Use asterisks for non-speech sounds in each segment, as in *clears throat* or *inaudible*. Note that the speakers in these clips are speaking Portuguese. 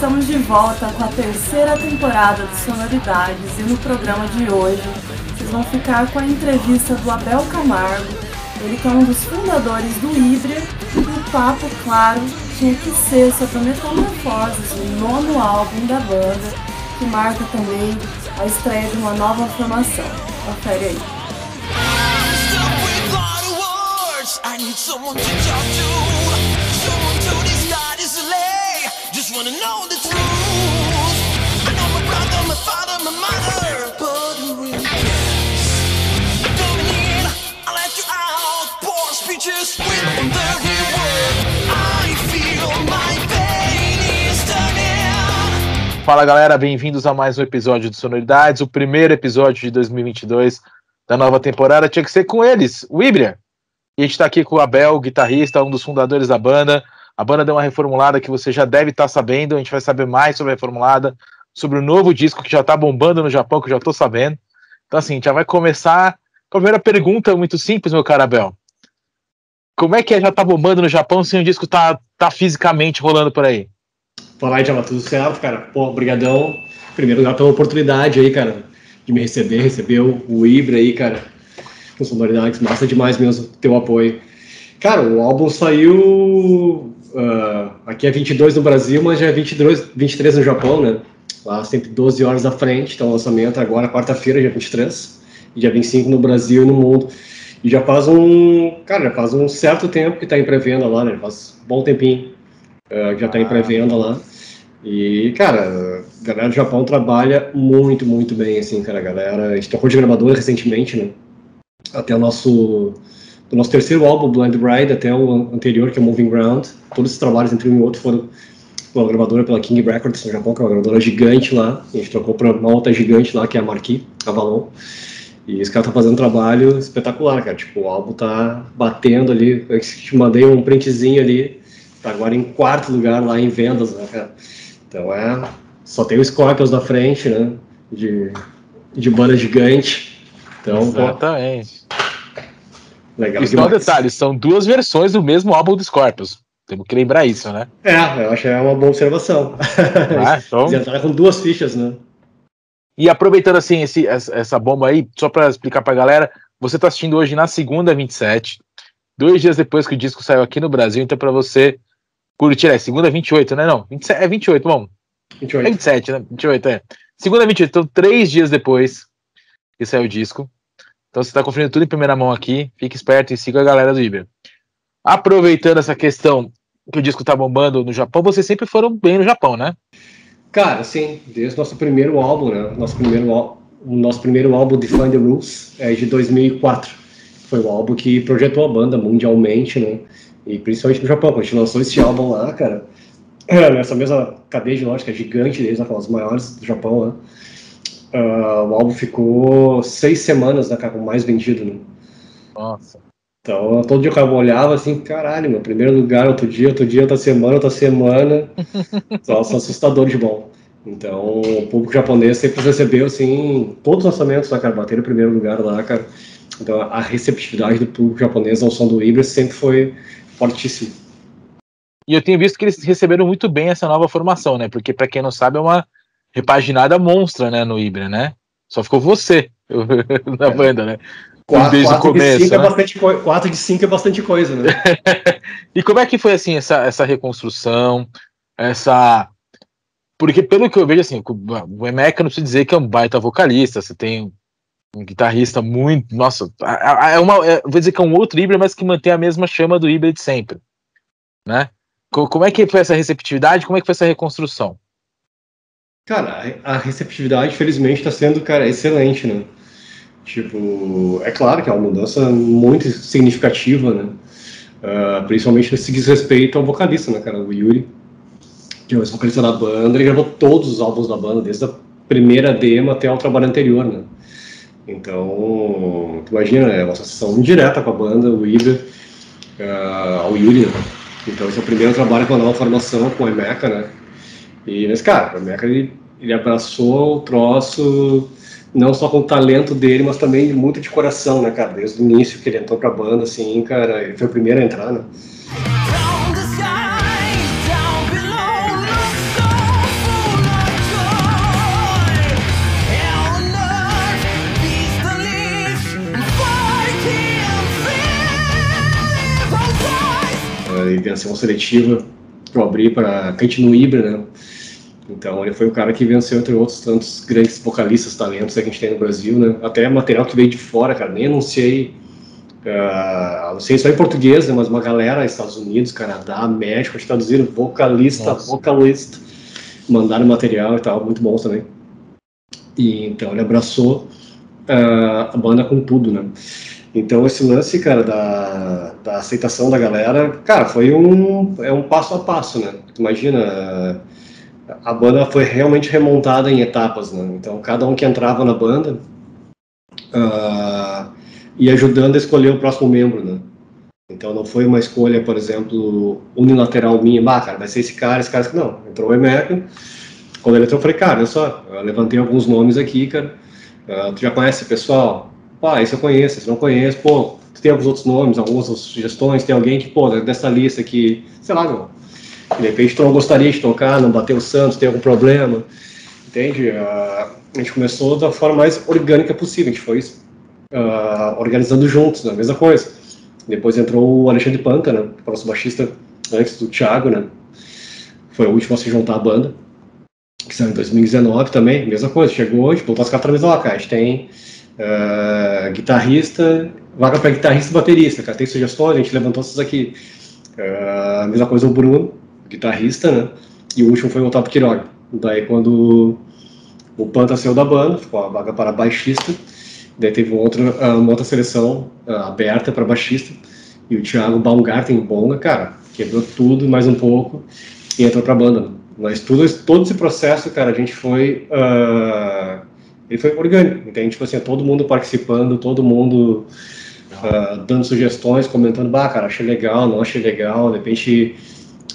Estamos de volta com a terceira temporada de Sonoridades e no programa de hoje vocês vão ficar com a entrevista do Abel Camargo, ele que é um dos fundadores do Híbria e o papo, claro, tinha que ser sobre a Metamorfoses, o nono álbum da banda, que marca também a estreia de uma nova formação. Confere aí. I need someone to talk to, Wanna know the. Fala galera, bem-vindos a mais um episódio de Sonoridades, o primeiro episódio de 2022 da nova temporada. Tinha que ser com eles, o Ibria. E a gente está aqui com o Abel, guitarrista, um dos fundadores da banda. A banda deu uma reformulada que você já deve estar tá sabendo. A gente vai saber mais sobre a reformulada, sobre o novo disco que já está bombando no Japão, que eu já estou sabendo. Então, assim, já vai começar com a primeira pergunta, muito simples, meu caro Abel. Como é que é já tá bombando no Japão sem o disco tá, tá fisicamente rolando por aí? Fala aí, Java, tudo certo, cara? Pô, brigadão. Primeiro lugar pela oportunidade aí, cara, de me receber, receber o Ibra aí, cara com sonoridades, massa demais mesmo teu apoio. Cara, o álbum saiu uh, aqui é 22 no Brasil, mas já é 22, 23 no Japão, né? Lá sempre 12 horas à frente, então o lançamento agora quarta-feira, dia 23, e dia 25 no Brasil e no mundo. E já faz um, cara, já faz um certo tempo que está em pré-venda lá, né? Faz um bom tempinho uh, que já está em pré-venda lá. E, cara, a galera do Japão trabalha muito, muito bem, assim, cara. A galera, a gente tocou de gravador recentemente, né? até o nosso do nosso terceiro álbum, Blind Ride, até o anterior, que é Moving Ground. Todos os trabalhos entre um e outro foram pela gravadora, pela King Records no Japão, que é uma gravadora gigante lá. A gente trocou para uma outra gigante lá, que é a Marquis, Avalon. E esse cara tá fazendo um trabalho espetacular, cara. Tipo, o álbum tá batendo ali. Eu te mandei um printzinho ali. Tá agora em quarto lugar lá em vendas, né, cara? Então é. Só tem o Scorpions na frente, né? De, de banda gigante. Então, Exatamente. Legal. É um detalhe, são duas versões do mesmo álbum do Scorpions. Temos que lembrar isso, né? É, eu acho que é uma boa observação. Ah, *laughs* então... Já com duas fichas, né? E aproveitando assim esse, essa bomba aí, só para explicar pra galera, você tá assistindo hoje na segunda 27, dois dias depois que o disco saiu aqui no Brasil, então para você curtir, é segunda 28, né? Não, 27, é 28, vamos. 28. É 27, né? 28, é. Segunda 28, então três dias depois que saiu o disco. Então você está conferindo tudo em primeira mão aqui. Fique esperto e siga a galera do Ibra. Aproveitando essa questão que o disco tá bombando no Japão, vocês sempre foram bem no Japão, né? Cara, sim, desde nosso primeiro álbum, né? Nosso primeiro, nosso primeiro álbum, Define the Rules, é de 2004. Foi o álbum que projetou a banda mundialmente, né? E principalmente no Japão, quando a gente lançou esse álbum lá, cara, nessa mesma cadeia de lógica gigante deles, né? As maiores do Japão, né? Uh, o álbum ficou seis semanas né, cara, com mais vendido. Né? Nossa. Então, todo dia que eu olhava assim, caralho, meu primeiro lugar, outro dia, outro dia, outra semana, outra semana. *laughs* Nossa, assustador de bom. Então, o público japonês sempre recebeu, assim, todos os lançamentos, né, cara, bateram o primeiro lugar lá, cara. Então, a receptividade do público japonês ao som do Ibra sempre foi fortíssima. E eu tenho visto que eles receberam muito bem essa nova formação, né? Porque, para quem não sabe, é uma repaginada monstra, né, no Ibra, né? Só ficou você *laughs* na é. banda, né? Quatro, Desde o começo. De né? é bastante quatro de cinco é bastante coisa, né? *laughs* e como é que foi assim essa, essa reconstrução, essa porque pelo que eu vejo assim, o Emeka não precisa dizer que é um baita vocalista, você tem um guitarrista muito, nossa, é uma, é, vou dizer que é um outro Ibra, mas que mantém a mesma chama do Ibra de sempre, né? Como é que foi essa receptividade? Como é que foi essa reconstrução? Cara, a receptividade, felizmente, está sendo, cara, excelente, né? Tipo, é claro que é uma mudança muito significativa, né? Uh, principalmente nesse diz respeito ao vocalista, né, cara? O Yuri, que é o vocalista da banda, ele gravou todos os álbuns da banda, desde a primeira demo até o trabalho anterior, né? Então, imagina, é uma associação direta com a banda, o Iber, uh, ao Yuri, né? Então, esse é o primeiro trabalho com a nova formação, com a Meca, né? E, mas, cara, o Mecha, ele, ele abraçou o troço não só com o talento dele, mas também muito de coração, né, cara? Desde o início que ele entrou pra banda, assim, cara, ele foi o primeiro a entrar, né? e venceu uma seletiva que eu abri para Kate no Ibra, né? Então ele foi o cara que venceu, entre outros tantos grandes vocalistas, talentos que a gente tem no Brasil, né? Até material que veio de fora, cara, nem anunciei, uh, anunciei só em português, né? Mas uma galera, Estados Unidos, Canadá, México, traduziram vocalista, Nossa. vocalista, mandaram material e tal, muito bons também. E então ele abraçou uh, a banda com tudo, né? Então esse lance, cara, da, da aceitação da galera, cara, foi um, é um passo a passo, né? Imagina, a banda foi realmente remontada em etapas, né? Então cada um que entrava na banda uh, ia ajudando a escolher o próximo membro, né? Então não foi uma escolha, por exemplo, unilateral minha, bah, cara, vai ser esse cara, esse cara, não. Entrou o Emeco, quando ele entrou, eu falei, cara, olha só, eu levantei alguns nomes aqui, cara, uh, tu já conhece pessoal? Pá, esse eu conheço, esse não conheço, pô, tu tem alguns outros nomes, algumas sugestões, tem alguém que, pô, dessa lista aqui, sei lá, não, de repente tu não gostaria de tocar, não bateu o Santos, tem algum problema, entende? Uh, a gente começou da forma mais orgânica possível, a gente foi uh, organizando juntos, né, a mesma coisa. Depois entrou o Alexandre Panta, né, o nosso baixista antes do Thiago, né, foi o último a se juntar à banda, que saiu em 2019 também, mesma coisa, chegou hoje, botou as quatro lá, cara, a gente tem uh, guitarrista, vaga para guitarrista e baterista, cara, tem sugestões, a gente levantou essas aqui. Uh, mesma coisa o Bruno, guitarrista, né? E o último foi o Otávio Quiroga. Daí quando o Panta saiu da banda, ficou a vaga para baixista, daí teve outra, uma outra seleção uh, aberta para baixista, e o Thiago Baumgarten, Bonga, cara, quebrou tudo mais um pouco e entrou para a banda. Mas tudo, todo esse processo, cara, a gente foi uh, ele foi orgânico, entende? Tipo assim, todo mundo participando, todo mundo uh, dando sugestões, comentando, bah, cara, achei legal, não achei legal, de repente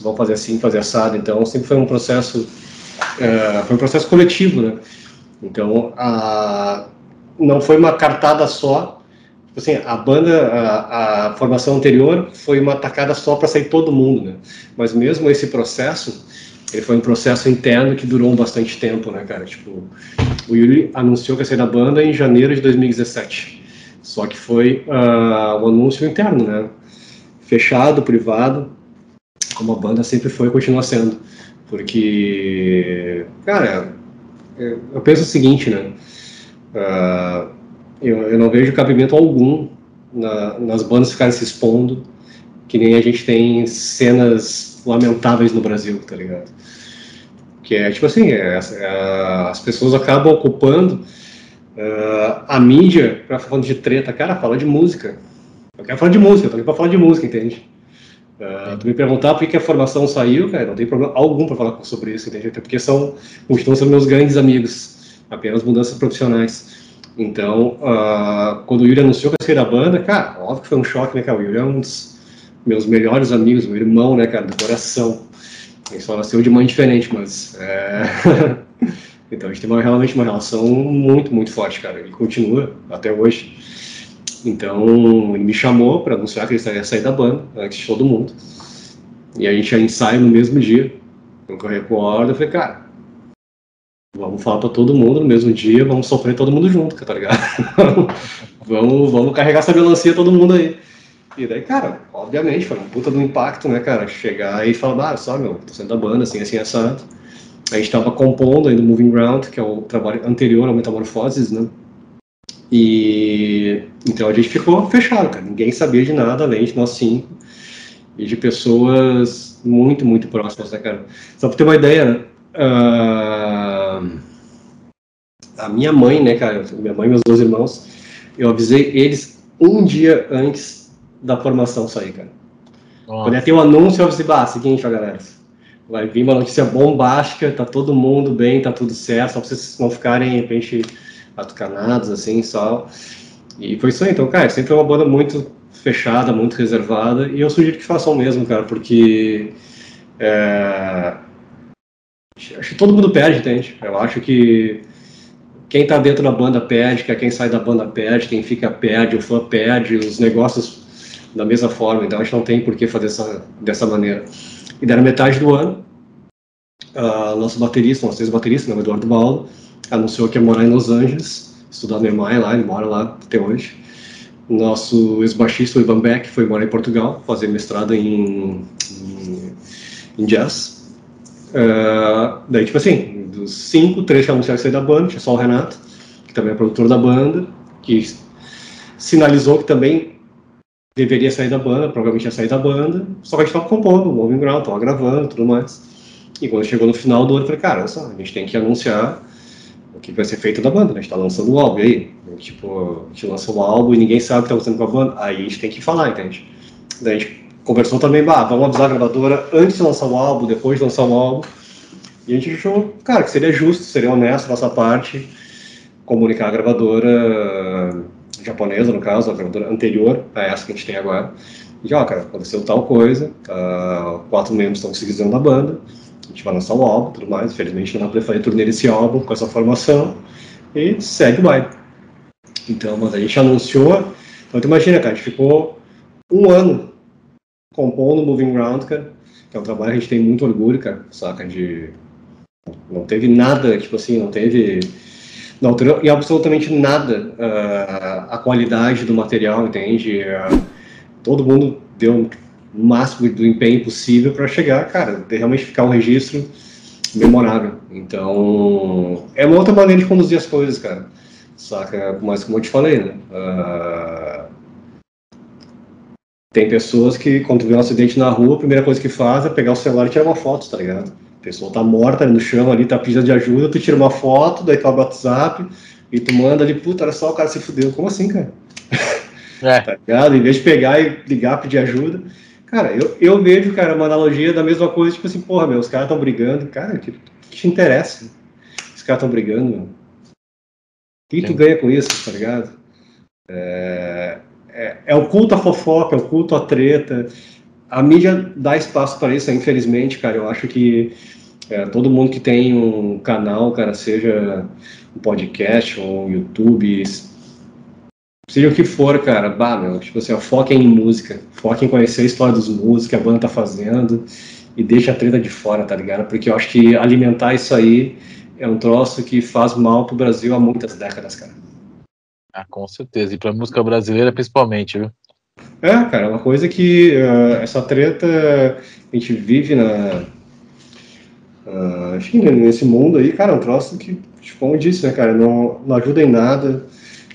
vamos fazer assim, fazer assado. Então, sempre foi um processo, uh, foi um processo coletivo, né? Então, a, não foi uma cartada só. Tipo assim, a banda, a, a formação anterior foi uma tacada só para sair todo mundo, né? Mas mesmo esse processo, ele foi um processo interno que durou bastante tempo, né, cara? Tipo, o Yuri anunciou que ia sair da banda em janeiro de 2017. Só que foi uh, um anúncio interno, né? Fechado, privado, como a banda sempre foi e continua sendo. Porque, cara, eu penso o seguinte, né? Uh, eu, eu, não vejo cabimento algum na, nas bandas ficarem se expondo, que nem a gente tem cenas lamentáveis no Brasil, tá ligado? Que é tipo assim, é, é, as pessoas acabam ocupando uh, a mídia para falar de treta. Cara, fala de música. Eu quero falar de música, eu tô aqui pra falar de música, entende? Uh, tu me perguntar por que a formação saiu, cara, não tem problema algum para falar sobre isso, entende? Até porque são, continuam sendo meus grandes amigos, apenas mudanças profissionais. Então, uh, quando o Yuri anunciou que sair da banda, cara, óbvio que foi um choque, né, cara? O Yuri é um dos meus melhores amigos, meu irmão, né, cara, do coração. Ele só nasceu de mãe diferente, mas. É... *laughs* então a gente tem uma, realmente uma relação muito, muito forte, cara. Ele continua até hoje. Então ele me chamou para anunciar que ele ia sair da banda, antes de todo mundo. E a gente ia ensaio no mesmo dia. Eu corri com a ordem eu falei, cara, vamos falar para todo mundo no mesmo dia, vamos sofrer todo mundo junto, tá ligado? *laughs* vamos, vamos carregar essa melancia todo mundo aí. E daí, cara, obviamente, foi um puta do impacto, né, cara? Chegar e falar, ah, só, meu, tô saindo da banda, assim, assim, assado. A gente tava compondo aí no Moving Ground, que é o trabalho anterior ao Metamorfoses, né? E então a gente ficou fechado, cara. Ninguém sabia de nada além de nós cinco e de pessoas muito, muito próximas, né, cara? Só pra ter uma ideia? Uh, a minha mãe, né, cara? Minha mãe e meus dois irmãos, eu avisei eles um dia antes da formação sair, cara. Nossa. Quando ia ter o um anúncio, eu disse, bah, seguinte, ó, galera, vai vir uma notícia bombástica, tá todo mundo bem, tá tudo certo, só pra vocês não ficarem, de repente, atucanados, assim, só. E foi isso aí, então, cara, sempre foi uma banda muito fechada, muito reservada, e eu sugiro que façam mesmo, cara, porque é... acho que todo mundo perde, entende? Eu acho que quem tá dentro da banda perde, que quem sai da banda perde, quem fica perde, o fã perde, os negócios da mesma forma, então a gente não tem por que fazer essa, dessa maneira. E deram metade do ano, uh, nosso baterista, nosso ex-baterista, né, Eduardo Baldo, anunciou que ia morar em Los Angeles, estudar no EMI lá, ele mora lá até hoje. Nosso ex-baixista, o Ivan Beck, foi morar em Portugal, fazer mestrado em, em, em jazz. Uh, daí, tipo assim, dos cinco, três que anunciaram sair da banda, tinha só o Renato, que também é produtor da banda, que sinalizou que também deveria sair da banda, provavelmente ia sair da banda, só que a gente estava compondo, moving ground, estava gravando tudo mais. E quando chegou no final do ano, eu falei, cara, só, a gente tem que anunciar o que vai ser feito da banda, né? A gente tá lançando o álbum, aí? Tipo, a gente lançou o álbum e ninguém sabe o que tá acontecendo com a banda, aí a gente tem que falar, entende? Daí a gente conversou também, bah, vamos avisar a gravadora antes de lançar o álbum, depois de lançar o álbum. E a gente achou, cara, que seria justo, seria honesto nossa parte comunicar a gravadora japonesa, no caso, a gravadora anterior a essa que a gente tem agora. E, ó, cara, aconteceu tal coisa, uh, quatro membros estão se da banda, a gente vai lançar o álbum tudo mais. Infelizmente não vai poder fazer turnê desse álbum com essa formação. E segue o baile. Então, mas a gente anunciou. Então, tu imagina, cara, a gente ficou um ano compondo Moving Ground, cara, que é um trabalho que a gente tem muito orgulho, cara, saca? De. Não teve nada, tipo assim, não teve. Não alterou em absolutamente nada uh, a qualidade do material, entende? Uh, todo mundo deu o máximo do empenho possível para chegar, cara, de realmente ficar um registro memorável. Então, é uma outra maneira de conduzir as coisas, cara. Saca? Mas como eu te falei, né? Uh, tem pessoas que, quando vê um acidente na rua, a primeira coisa que faz é pegar o celular e tirar uma foto, tá ligado? A pessoa tá morta no chão ali, tá pedindo de ajuda, tu tira uma foto, daí tu abre o WhatsApp e tu manda ali, puta, olha só, o cara se fudeu. Como assim, cara? É. *laughs* tá ligado? Em vez de pegar e ligar, pedir ajuda. Cara, eu, eu vejo, cara, uma analogia da mesma coisa, tipo assim, porra, meu, os caras estão brigando, cara, que, que te interessa? Os caras estão brigando, meu. O que tu ganha com isso, tá ligado? É, é, é, o culto à fofoca, é o culto à treta. A mídia dá espaço para isso, infelizmente, cara. Eu acho que é, todo mundo que tem um canal, cara, seja um podcast ou um YouTube, Seja o que for, cara, bah, meu, tipo assim, ó, foquem em música, foquem em conhecer a história dos músicos, que a banda tá fazendo, e deixa a treta de fora, tá ligado? Porque eu acho que alimentar isso aí é um troço que faz mal pro Brasil há muitas décadas, cara. Ah, com certeza, e pra música brasileira principalmente, viu? É, cara, é uma coisa que uh, essa treta a gente vive na. Uh, enfim, nesse mundo aí, cara, é um troço que, tipo, como eu disse, né, cara, não, não ajuda em nada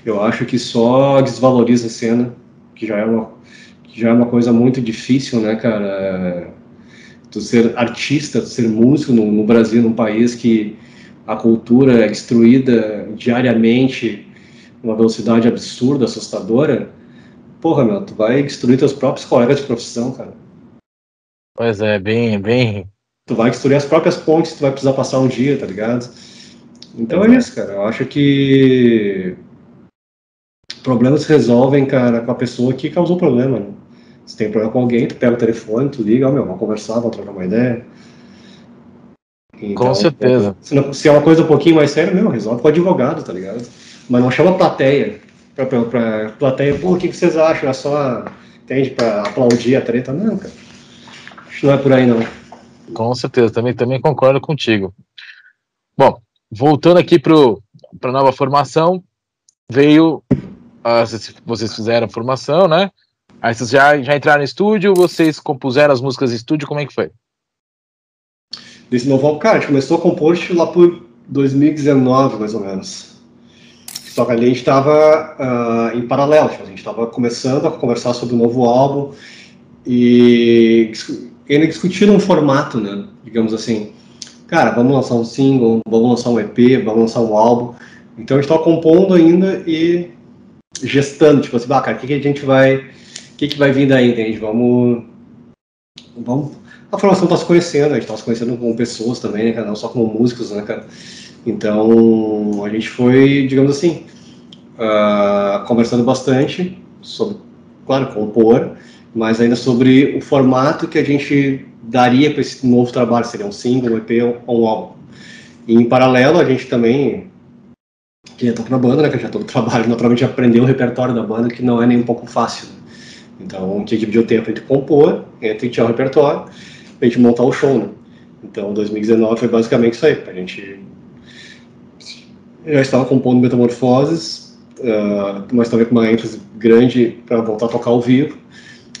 eu acho que só desvaloriza a cena, que já é uma, já é uma coisa muito difícil, né, cara? Tu ser artista, tu ser músico no, no Brasil, num país que a cultura é destruída diariamente numa velocidade absurda, assustadora, porra, meu, tu vai destruir teus próprios colegas de profissão, cara. Pois é, bem, bem. Tu vai destruir as próprias pontes tu vai precisar passar um dia, tá ligado? Então é isso, cara. Eu acho que problemas se resolvem, cara, com a pessoa que causou o problema. Né? Se tem problema com alguém, tu pega o telefone, tu liga, oh, meu, vamos conversar, vamos trocar uma ideia. Então, com certeza. Se, é uma coisa um pouquinho mais séria, meu, resolve com o advogado, tá ligado? Mas não chama plateia. Pra, pra, pra plateia, pô, o que, que vocês acham? É só, entende, pra aplaudir a treta? Não, cara. Acho que não é por aí, não. Com certeza, também, também concordo contigo. Bom, voltando aqui para a nova formação, veio uh, vocês fizeram a formação, né? Aí vocês já, já entraram no estúdio, vocês compuseram as músicas em estúdio, como é que foi? Desse novo cara, a gente começou a compor lá por 2019, mais ou menos. Só que ali a gente estava uh, em paralelo, tipo, a gente estava começando a conversar sobre o novo álbum e ainda discutindo um formato, né? Digamos assim. Cara, vamos lançar um single, vamos lançar um EP, vamos lançar um álbum. Então a gente estava compondo ainda e gestando, tipo assim, ah, cara, o que, que a gente vai. O que, que vai vir daí, entende? Vamos. Vamos. A formação está se conhecendo, a gente está se conhecendo com pessoas também, né, cara? Não só como músicos, né, cara? Então, a gente foi, digamos assim, uh, conversando bastante sobre, claro, compor, mas ainda sobre o formato que a gente daria para esse novo trabalho, seria um single, um EP ou um álbum. E, em paralelo, a gente também que já toca na banda, né, que já todo trabalho, naturalmente aprender o repertório da banda, que não é nem um pouco fácil. Então, a gente dividiu o tempo entre compor, entre tirar o repertório, a gente montar o show, né. Então, 2019 foi basicamente isso aí, a gente já estava compondo Metamorfoses, uh, mas também com uma ênfase grande para voltar a tocar ao vivo.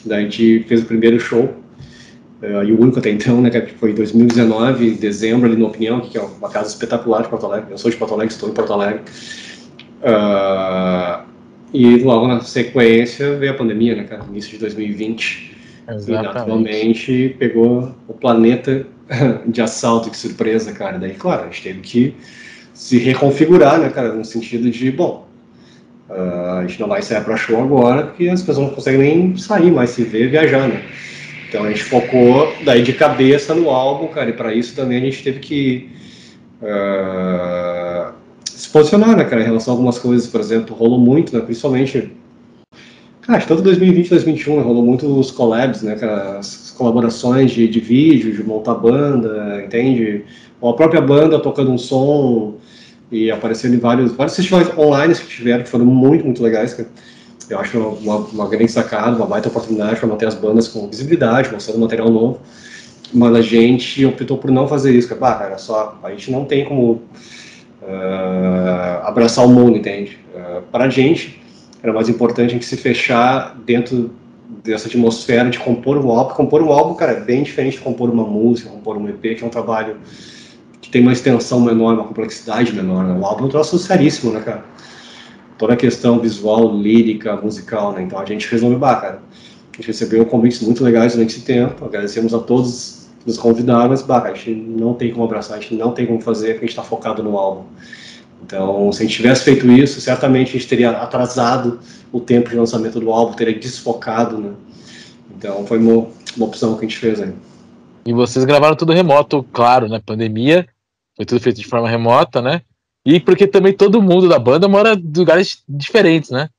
Daí a gente fez o primeiro show, uh, e o único até então, né, que foi em 2019, em dezembro, ali no Opinião, que é uma casa espetacular de Porto Alegre. Eu sou de Porto Alegre, estou em Porto Alegre. Uh, e logo na sequência veio a pandemia, né, cara, início de 2020. Exatamente. E naturalmente pegou o planeta *laughs* de assalto, que surpresa, cara. Daí, claro, a gente teve que se reconfigurar, né, cara, no sentido de, bom, uh, a gente não vai sair para show agora, porque as pessoas não conseguem nem sair mais, se ver, viajar, né. Então a gente focou daí de cabeça no álbum, cara, e para isso também a gente teve que uh, se posicionar, né, cara, em relação a algumas coisas, por exemplo, rolou muito, né, principalmente Cara, tanto 2020 e 2021 né, rolou muito os collabs, né, cara, as colaborações de, de vídeo, de montar banda, entende? Ou a própria banda tocando um som e aparecendo em vários, vários festivais online que tiveram, que foram muito, muito legais, cara. Eu acho uma, uma grande sacada, uma baita oportunidade para manter as bandas com visibilidade, mostrando material novo. Mas a gente optou por não fazer isso. Bah, cara, só, a gente não tem como uh, abraçar o mundo, entende? Uh, para a gente, era mais importante a gente se fechar dentro dessa atmosfera de compor um álbum. Compor um álbum, cara, é bem diferente de compor uma música, compor um EP, que é um trabalho que tem uma extensão menor, uma complexidade menor. Né? O álbum é um troço seríssimo, né, cara? Toda a questão visual, lírica, musical, né? Então a gente resolveu, bah, a gente recebeu convites muito legais durante esse tempo, agradecemos a todos que nos convidaram, mas, bah, a gente não tem como abraçar, a gente não tem como fazer, porque a gente está focado no álbum. Então, se a gente tivesse feito isso, certamente a gente teria atrasado o tempo de lançamento do álbum, teria desfocado, né? Então, foi uma, uma opção que a gente fez aí. E vocês gravaram tudo remoto, claro, né? Pandemia, foi tudo feito de forma remota, né? E porque também todo mundo da banda mora em lugares diferentes, né?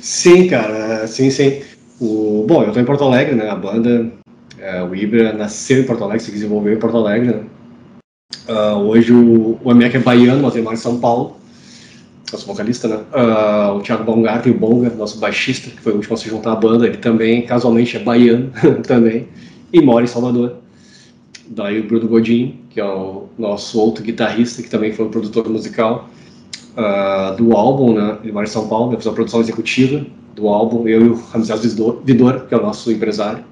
Sim, cara, sim, sim. O, bom, eu tô em Porto Alegre, né? A banda, é, o Ibra nasceu em Porto Alegre, se desenvolveu em Porto Alegre, né? Uh, hoje o, o é baiano, mas mora em São Paulo. Nosso vocalista, né? Uh, o Thiago Baumgarten, o Bonga, nosso baixista, que foi o último a se juntar à banda, ele também, casualmente, é baiano *laughs* também, e mora em Salvador. Daí o Bruno Godin, que é o nosso outro guitarrista, que também foi o produtor musical uh, do álbum, né? Ele mora em São Paulo, eu fiz a produção executiva do álbum, eu e o Ramsés Vidor, que é o nosso empresário,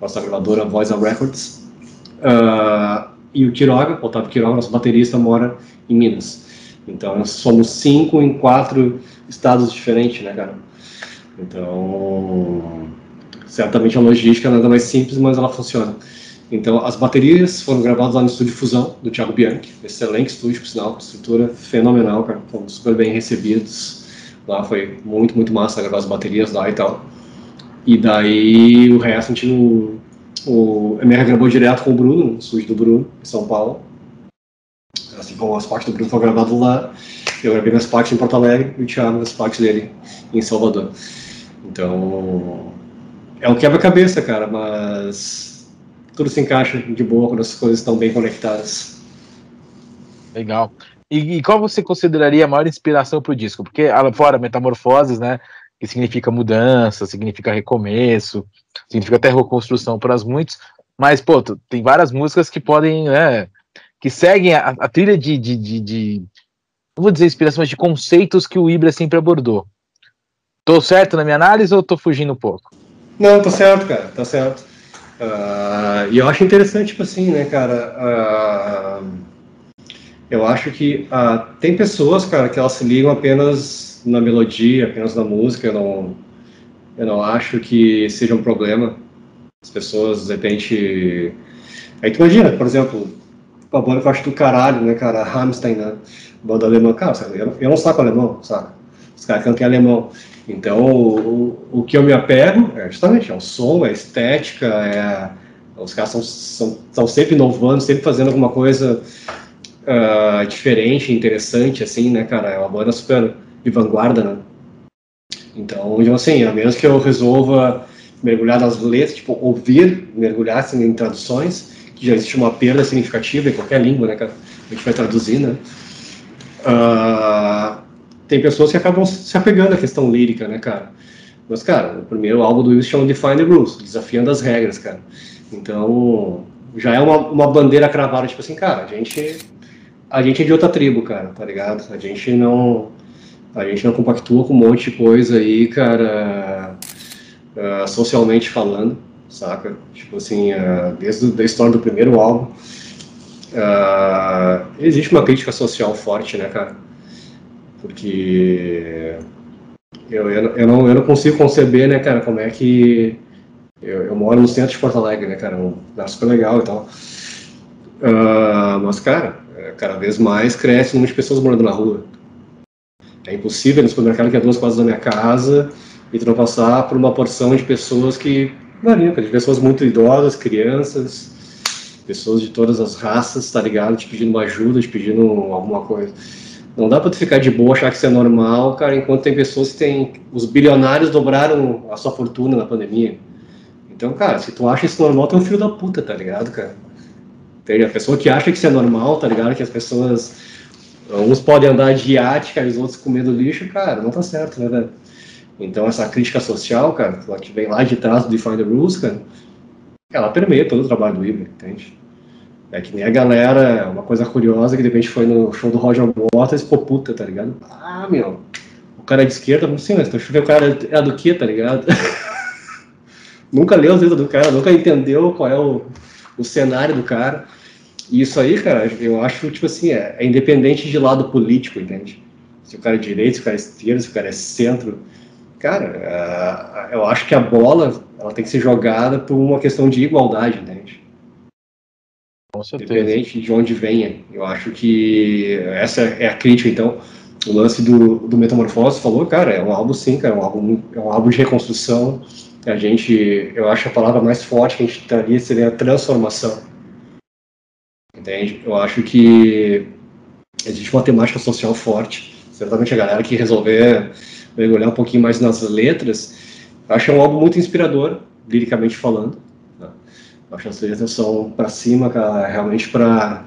nossa gravadora Voice Records. Uh, e o Quiroga, o Otávio Quiroga, nosso baterista, mora em Minas. Então, nós somos cinco em quatro estados diferentes, né, cara? Então, certamente a logística é nada mais simples, mas ela funciona. Então, as baterias foram gravadas lá no estúdio Fusão, do Thiago Bianchi. Excelente estúdio, por sinal, estrutura fenomenal, cara. Fomos super bem recebidos. Lá foi muito, muito massa gravar as baterias lá e tal. E daí o resto a gente o MR gravou direto com o Bruno, no estúdio do Bruno, em São Paulo. Assim como as partes do Bruno foram gravadas lá, eu gravei minhas partes em Porto Alegre e o Thiago as partes dele em Salvador. Então, é um quebra-cabeça, cara, mas tudo se encaixa de boa quando as coisas estão bem conectadas. Legal. E, e qual você consideraria a maior inspiração para o disco? Porque, fora Metamorfoses, né, que significa mudança, significa recomeço, significa até reconstrução para muitos, mas, pô, tem várias músicas que podem, né, que seguem a, a trilha de, de, de, de, não vou dizer inspiração, mas de conceitos que o Ibra sempre abordou. Tô certo na minha análise ou tô fugindo um pouco? Não, tô certo, cara, tá certo. Uh, e eu acho interessante, tipo assim, né, cara, uh, eu acho que uh, tem pessoas, cara, que elas se ligam apenas na melodia, apenas na música, eu não, eu não acho que seja um problema. As pessoas, de repente. Aí tu imagina, por exemplo, a banda que eu acho do caralho, né, cara? Rammstein, né? Banda alemã. Cara, eu, eu não saco alemão, saca? Os caras cantam em alemão. Então, o, o que eu me apego é justamente é o som, é a estética, é. Os caras estão sempre inovando, sempre fazendo alguma coisa uh, diferente, interessante, assim, né, cara? É uma banda super de vanguarda, né? Então, então, assim, a menos que eu resolva mergulhar nas letras, tipo, ouvir, mergulhar assim, em traduções, que já existe uma perda significativa em qualquer língua, né, cara? A gente vai traduzir, né? Uh, tem pessoas que acabam se apegando à questão lírica, né, cara? Mas, cara, o primeiro álbum do Will chama Define the Rules, desafiando as regras, cara. Então, já é uma, uma bandeira cravada, tipo assim, cara, a gente, a gente é de outra tribo, cara, tá ligado? A gente não A gente não compactua com um monte de coisa aí, cara, uh, socialmente falando, saca? Tipo assim, uh, desde a história do primeiro álbum, uh, existe uma crítica social forte, né, cara? Porque eu, eu, eu, não, eu não consigo conceber, né, cara, como é que. Eu, eu moro no centro de Porto Alegre, né, cara? Um lugar super legal e tal. Uh, mas, cara, é, cada vez mais cresce o número de pessoas morando na rua. É impossível no supermercado que é duas quadras da minha casa e tu não passar por uma porção de pessoas que variam, de pessoas muito idosas, crianças, pessoas de todas as raças, tá ligado? Te pedindo uma ajuda, te pedindo alguma coisa. Não dá pra tu ficar de boa, achar que isso é normal, cara, enquanto tem pessoas que têm. Os bilionários dobraram a sua fortuna na pandemia. Então, cara, se tu acha isso normal, tu é um filho da puta, tá ligado, cara? Tem a pessoa que acha que isso é normal, tá ligado? Que as pessoas. Uns podem andar de iate, cara, os outros comendo lixo, cara, não tá certo, né, velho? Então, essa crítica social, cara, que vem lá de trás do Define the Rules, cara, ela permeia todo o trabalho do Ibra, entende? É que nem a galera, uma coisa curiosa que de repente foi no show do Roger Waters ficou puta, tá ligado? Ah, meu, o cara é de esquerda, assim, mas tu ver o cara é do que, tá ligado? *laughs* nunca leu os livros do cara, nunca entendeu qual é o, o cenário do cara. E isso aí, cara, eu acho, tipo assim, é, é independente de lado político, entende? Se o cara é direito, se o cara é esquerda, se o cara é centro. Cara, uh, eu acho que a bola ela tem que ser jogada por uma questão de igualdade, entende? Independente de onde venha. Eu acho que essa é a crítica, então. O lance do, do Metamorfose falou, cara, é um álbum sim, cara, é um álbum, é um álbum de reconstrução. A gente, eu acho a palavra mais forte que a gente estaria seria a transformação. Entende? Eu acho que existe uma temática social forte. Certamente a galera que resolver mergulhar um pouquinho mais nas letras, acho um álbum muito inspirador, liricamente falando. Acho que as letras são para cima, cara, realmente para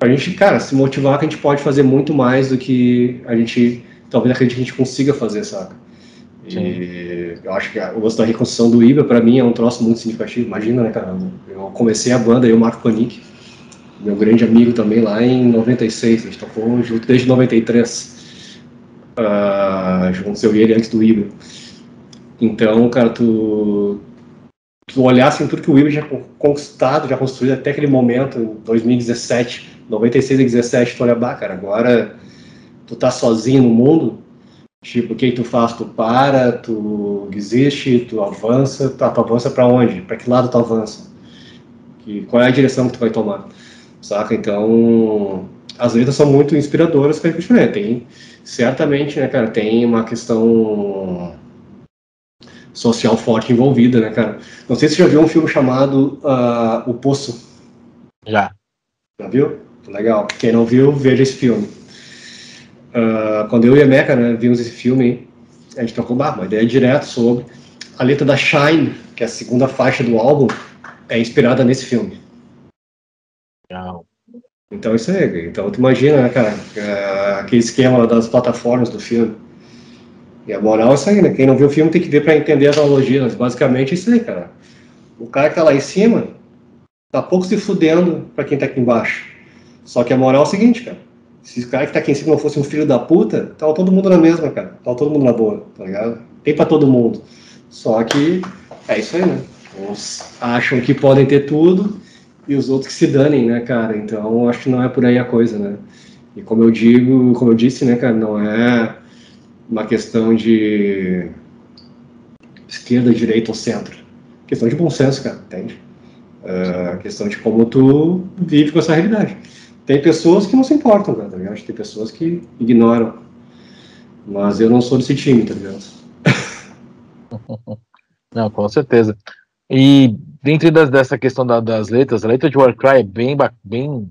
a gente, cara, se motivar que a gente pode fazer muito mais do que a gente talvez acredite que a gente consiga fazer, saca? E eu acho que o gosto da reconstrução do Ibra, para mim, é um troço muito significativo. Imagina, né, cara? Eu comecei a banda, eu, Marco Panic, meu grande amigo também, lá em 96. A gente tocou junto desde 93. Uh, juntos eu e ele antes do Ibra. Então, cara, tu, tu olhasse em tudo que o Ibra já conquistado, já construído até aquele momento, em 2017, 96 e 17, tu olha, bah, cara, agora tu tá sozinho no mundo, tipo, o que tu faz? Tu para, tu desiste, tu avança, tá, tu avança para onde? Para que lado tu avança? Que, qual é a direção que tu vai tomar? Saca? Então, as letras são muito inspiradoras para a Tem, certamente, né, cara, tem uma questão social forte envolvida, né, cara? Não sei se você já viu um filme chamado uh, O Poço. Já. Já viu? Legal. Quem não viu, veja esse filme. Uh, quando eu e a Meca né, vimos esse filme, a gente trocou uma ideia direta sobre a letra da Shine, que é a segunda faixa do álbum, é inspirada nesse filme. Legal. Então isso aí, então tu imagina, né, cara, uh, aquele esquema das plataformas do filme e a moral é isso aí, né? Quem não viu o filme tem que ver para entender as analogias. Basicamente é isso aí, cara. O cara que tá lá em cima tá pouco se fudendo para quem tá aqui embaixo. Só que a moral é o seguinte, cara. Se o cara que tá aqui em cima não fosse um filho da puta, tava todo mundo na mesma, cara. Tava todo mundo na boa, tá ligado? Tem para todo mundo. Só que é isso aí, né? Uns acham que podem ter tudo e os outros que se danem, né, cara? Então acho que não é por aí a coisa, né? E como eu digo, como eu disse, né, cara, não é uma questão de esquerda, direita ou centro. Questão de bom senso, cara, entende? Uh, questão de como tu vive com essa realidade. Tem pessoas que não se importam, cara, tá ligado? Tem pessoas que ignoram. Mas eu não sou desse time, tá ligado? *laughs* Não, com certeza. E dentro das, dessa questão da, das letras, a letra de Warcry é bem, bem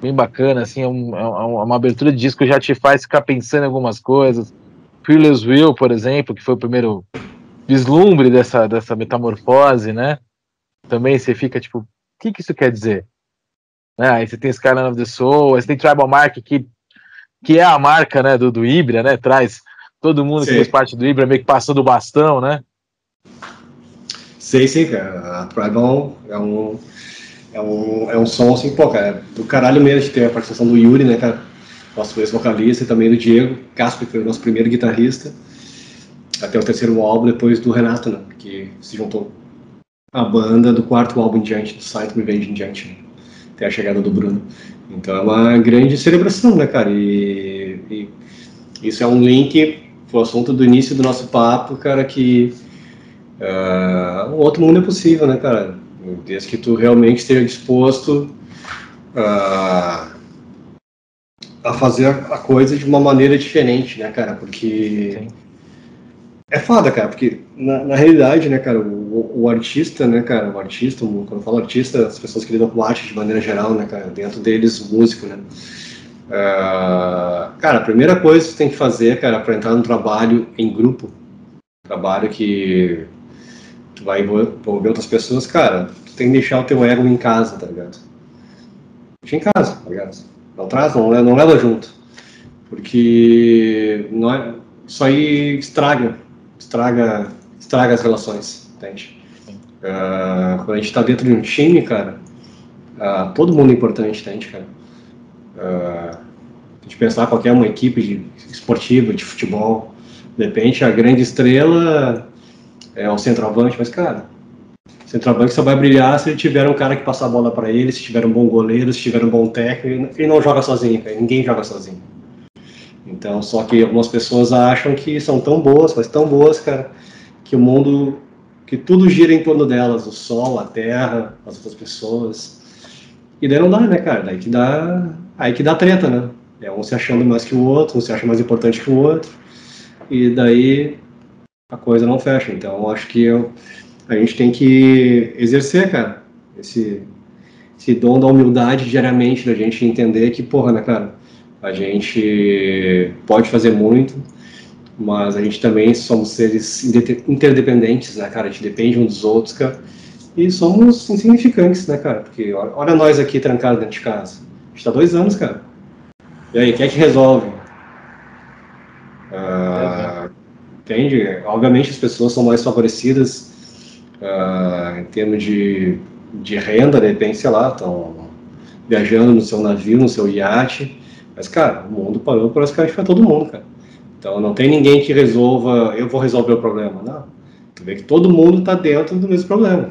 bem bacana, assim, é, um, é, uma abertura de disco já te faz ficar pensando em algumas coisas. Fearless Will, por exemplo, que foi o primeiro vislumbre dessa, dessa metamorfose, né? Também você fica tipo, o que, que isso quer dizer? Né? Aí você tem Skyline of the Soul, aí você tem Tribal Mark, que, que é a marca né, do, do Ibra, né? Traz todo mundo Sim. que fez parte do Ibra meio que passando o bastão, né? Sei, sim, cara. A Tribal é um, é um, é um som assim, pô, cara, do caralho mesmo de ter a participação do Yuri, né, cara? Nosso ex-vocalista, e também do Diego Casper, que foi o nosso primeiro guitarrista, até o terceiro álbum, depois do Renato, né, que se juntou à banda do quarto álbum em diante, do Site Revenge em diante, né, até a chegada do Bruno. Então é uma grande celebração, né, cara? E, e isso é um link pro assunto do início do nosso papo, cara, que uh, um outro mundo é possível, né, cara? Desde que tu realmente esteja disposto a, a fazer a coisa de uma maneira diferente, né, cara? Porque Sim. é foda, cara, porque na, na realidade, né, cara, o, o, artista, né, cara, o artista, quando eu falo artista, as pessoas que lidam com arte de maneira geral, né, cara, dentro deles, o músico, né? Uh, cara, a primeira coisa que você tem que fazer, cara, para entrar no trabalho em grupo, trabalho que tu vai envolver outras pessoas, cara, tu tem que deixar o teu ego em casa, tá ligado? Deixa em casa, tá ligado? Não traz, não, não leva junto. Porque não é, isso aí estraga, estraga, estraga as relações, entende? Uh, quando a gente tá dentro de um time, cara, uh, todo mundo é importante, entende, cara? Uh, a gente pensar qualquer uma equipe de, esportiva, de futebol, de repente a grande estrela é o centroavante, mas, cara, Centroavante só vai brilhar se tiver um cara que passa a bola para ele, se tiver um bom goleiro, se tiver um bom técnico. Ele não joga sozinho, cara. ninguém joga sozinho. Então, só que algumas pessoas acham que são tão boas, mas tão boas, cara, que o mundo, que tudo gira em torno delas, o sol, a terra, as outras pessoas. E daí não dá, né, cara? Daí que dá, aí que dá treta, né? É um se achando mais que o outro, um se acha mais importante que o outro. E daí a coisa não fecha. Então, acho que eu a gente tem que exercer, cara, esse, esse dom da humildade diariamente, da gente entender que, porra, né, cara, a gente pode fazer muito, mas a gente também somos seres interdependentes, né, cara, a gente depende uns dos outros, cara, e somos insignificantes, né, cara, porque olha nós aqui trancados dentro de casa, a gente tá dois anos, cara, e aí, quem é que resolve? Ah, entende? Obviamente as pessoas são mais favorecidas uh, em termos de, de renda, de repente, sei lá, estão viajando no seu navio, no seu iate. Mas, cara, o mundo parou praticamente para todo mundo, cara. Então não tem ninguém que resolva, eu vou resolver o problema. Não. Tu vê que todo mundo está dentro do mesmo problema.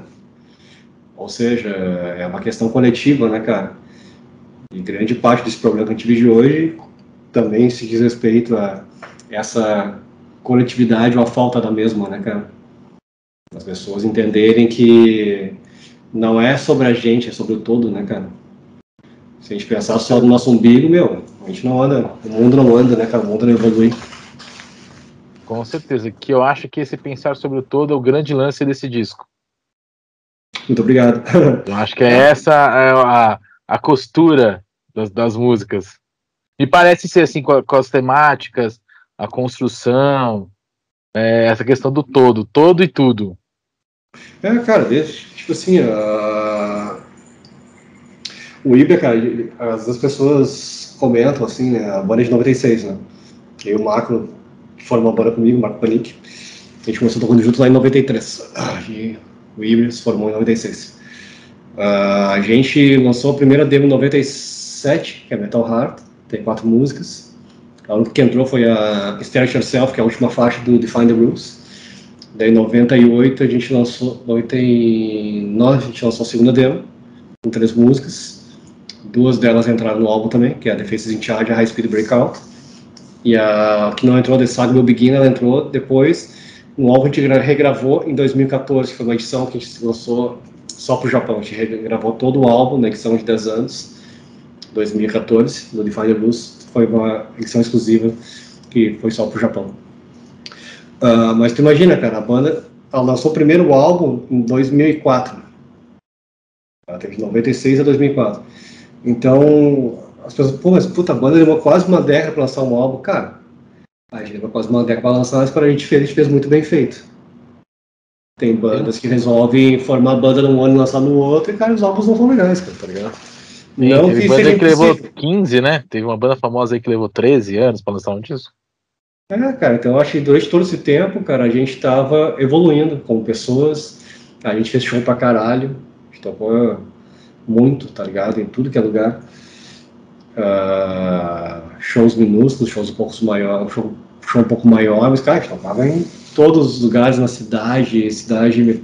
Ou seja, é uma questão coletiva, né, cara? E grande parte desse problema que a gente vive hoje também se diz respeito a essa coletividade ou a falta da mesma, né, cara? As pessoas entenderem que não é sobre a gente, é sobre o todo, né, cara? Se a gente pensar só no nosso umbigo, meu, a gente não anda, o mundo não anda, né, cara? O mundo não evolui. Com certeza, que eu acho que esse pensar sobre o todo é o grande lance desse disco. Muito obrigado. *laughs* Eu acho que é essa a, a costura das, das músicas. Me parece ser assim com, com as temáticas, a construção, é, essa questão do todo, todo e tudo. É, cara, desde, tipo assim, uh, o Ibra, cara, as pessoas comentam, assim, né, a banda é de 96, né, e o Marco, que formou a banda comigo, Marco Panic, a gente começou tocando junto lá em 93, ah, e o Ibra se formou em 96. Uh, a gente lançou a primeira demo em 97, que é Metal Heart, tem quatro músicas, a única que entrou foi a Stare Yourself, que é a última faixa do Define the Rules, Daí em 98 a gente lançou, 99 a gente lançou a segunda demo, com três músicas. Duas delas entraram no álbum também, que é a Faces in Charge a High Speed Breakout. E a que não entrou, The Saga Will Begin, ela entrou depois. No álbum a gente regravou em 2014, que foi uma edição que a gente lançou só para o Japão. A gente regravou todo o álbum na edição de 10 anos, 2014, do Define Blues. Foi uma edição exclusiva que foi só para o Japão. Uh, mas tu imagina, cara, a banda lançou o primeiro álbum em 2004. Ela teve de 96 a 2004. Então, as pessoas, pô, mas puta, a banda levou quase uma década para lançar um álbum. Cara, a gente levou quase uma década para lançar, mas quando a gente fez, a gente fez muito bem feito. Tem bandas que resolvem formar a banda num ano e lançar no outro, e, cara, os álbuns não são legais, cara, tá ligado? Sim, não teve que banda que levou 15, né? Teve uma banda famosa aí que levou 13 anos para lançar um disco. É, cara, então eu acho que durante todo esse tempo, cara, a gente tava evoluindo como pessoas, a gente fez show pra caralho, a gente tocou muito, tá ligado? Em tudo que é lugar. Uh, shows minúsculos, shows um pouco maior, show, show um pouco maior, mas, cara, a gente tocava em todos os lugares na cidade, cidade,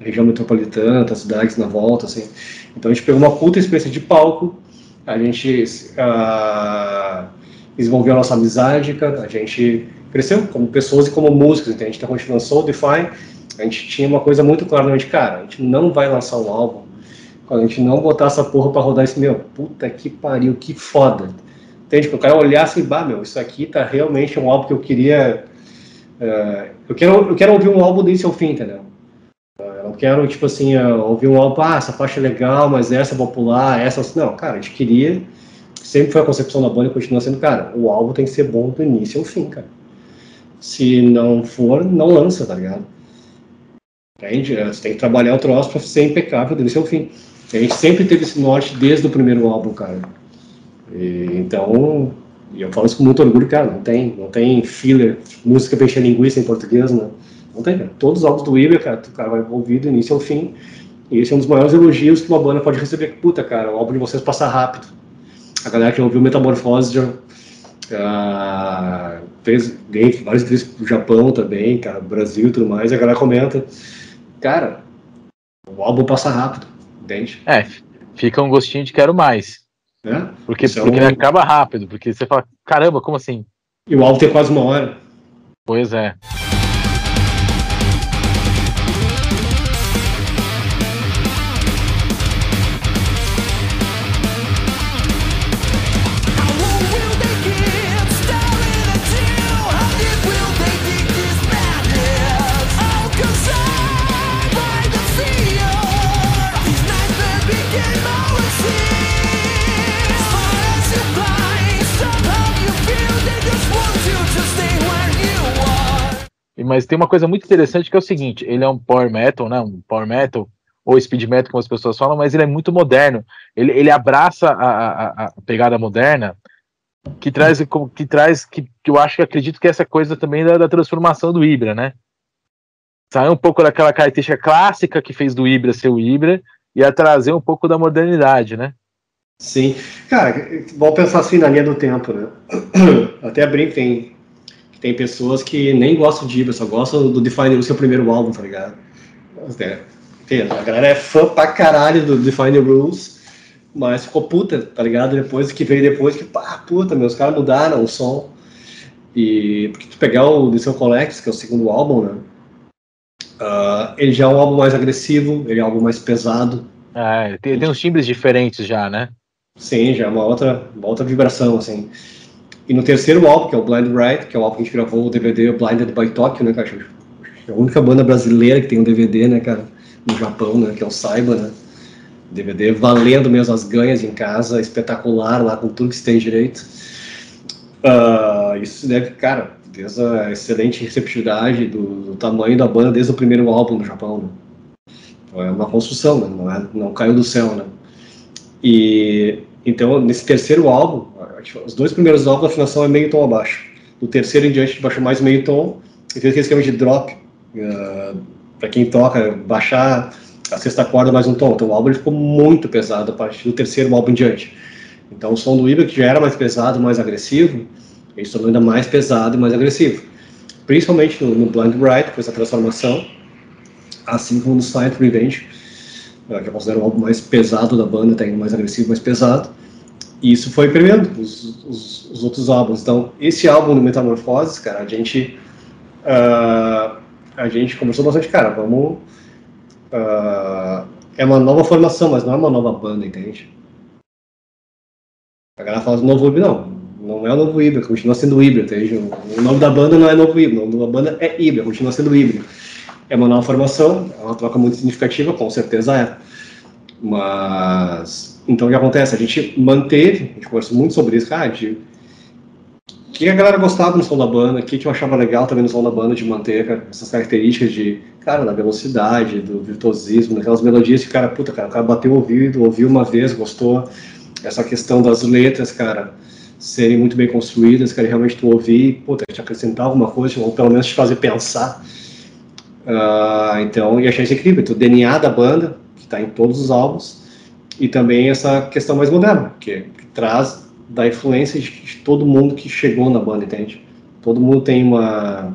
região metropolitana, cidades na volta, assim. Então a gente pegou uma puta experiência de palco, a gente uh, desenvolveu a nossa amizade, cara, a gente cresceu como pessoas e como músicos, então a gente tá continuando Soulify, a gente tinha uma coisa muito clara na mente, cara, a gente não vai lançar um álbum quando a gente não botar essa porra pra rodar esse, meu, puta que pariu, que foda. Entende? Que o cara olhar assim, bah, meu, isso aqui tá realmente um álbum que eu queria. Uh, eu, quero, eu quero ouvir um álbum desse ao fim, entendeu? Uh, eu não quero, tipo assim, uh, ouvir um álbum, ah, essa faixa é legal, mas essa eu vou pular, essa. Não, cara, a gente queria. Sempre foi a concepção da banda e continua sendo, cara, o álbum tem que ser bom do início ao fim, cara. Se não for, não lança, tá ligado? Entende? Você tem que trabalhar o troço pra ser impecável do início ao fim. A gente sempre teve esse norte desde o primeiro álbum, cara. E, então, eu falo isso com muito orgulho, cara. Não tem, não tem filler, música pra encher linguiça em português, né? Não tem, cara. Todos os álbuns do Weaver, cara, o cara vai ouvir do início ao fim. E esse é um dos maiores elogios que uma banda pode receber. Puta, cara, o álbum de vocês passa rápido. A galera que ouviu Metamorfose já uh, fez vários trilhos pro Japão também, cara, Brasil e tudo mais. E a galera comenta, cara, o álbum passa rápido. Entende? É, fica um gostinho de quero mais. É? Porque, porque é um... ele acaba rápido, porque você fala, caramba, como assim? E o álbum tem quase uma hora. Pois é. Mas tem uma coisa muito interessante que é o seguinte: ele é um power metal, né? Um power metal ou speed metal, como as pessoas falam, mas ele é muito moderno. Ele, ele abraça a, a, a pegada moderna que traz que traz que, que, eu acho que acredito que essa coisa também da, da transformação do Ibra, né? Sai um pouco daquela característica clássica que fez do Ibra ser o Ibra e a trazer um pouco da modernidade, né? Sim, cara, vamos pensar assim na linha do tempo, né? *clears throat* Até brinco, tem tem pessoas que nem gostam de Ibra, só gostam do Define Rules, que é o primeiro álbum, tá ligado? É, a galera é fã pra caralho do Define Rules, mas ficou puta, tá ligado? Depois que veio depois, que pá, puta, meus caras mudaram o som. E porque tu pegar o The Seu Collects, que é o segundo álbum, né? Uh, ele já é um álbum mais agressivo, ele é um álbum mais pesado. É, tem, tem uns timbres diferentes já, né? Sim, já é uma outra, uma outra vibração, assim. E no terceiro álbum, que é o Blind Right, que é o álbum que a gente gravou o DVD Blinded by Tokyo, né, cara? É a única banda brasileira que tem um DVD, né, cara? No Japão, né? Que é o Saiba, né? DVD valendo mesmo as ganhas em casa, espetacular lá com tudo que se tem direito. Uh, isso deve, cara, desde a excelente receptividade do, do, tamanho da banda desde o primeiro álbum do Japão. Né? Então, é uma construção, né? não, é, não caiu do céu, né? E então nesse terceiro álbum os dois primeiros álbuns, a afinação é meio tom abaixo. No terceiro em diante, a gente baixou mais meio tom, e fez aquele esquema de drop, uh, ah, para quem toca, baixar a sexta corda mais um tom. Então o álbum ficou muito pesado a partir do terceiro álbum em diante. Então o som do Ibra, que já era mais pesado, mais agressivo, ele se tornou ainda mais pesado e mais agressivo. Principalmente no, no Blind Right, com essa transformação, assim como no Silent Revenge, que eu considero o álbum mais pesado da banda, tem mais agressivo, mais pesado. E isso foi premiando os, os, os, outros álbuns. Então, esse álbum do Metamorfoses, cara, a gente uh, a gente conversou bastante, cara, vamos uh, é uma nova formação, mas não é uma nova banda, entende? A galera fala do novo Ibra, não, não é o novo Ibra, continua sendo Ibra, entende? O nome da banda não é novo Ibra, o nome da banda é Ibra, continua sendo Ibra. É uma nova formação, é uma troca muito significativa, com certeza é. Mas então, o que acontece? A gente manteve, a gente conversou muito sobre isso, cara, de que a galera gostava no som da banda, o que eu achava legal também no som da banda de manter cara, essas características de, cara, da velocidade, do virtuosismo, daquelas melodias que, cara, puta, cara, o cara bateu o ouvido, ouviu uma vez, gostou. Essa questão das letras, cara, serem muito bem construídas, cara, realmente tu ouvir, puta, te acrescentar alguma coisa, ou pelo menos te fazer pensar. Uh, então, e achei isso incrível. Então, o DNA da banda, que está em todos os álbuns, e também essa questão mais moderna, que, que traz da influência de, de todo mundo que chegou na banda, entende? Todo mundo tem uma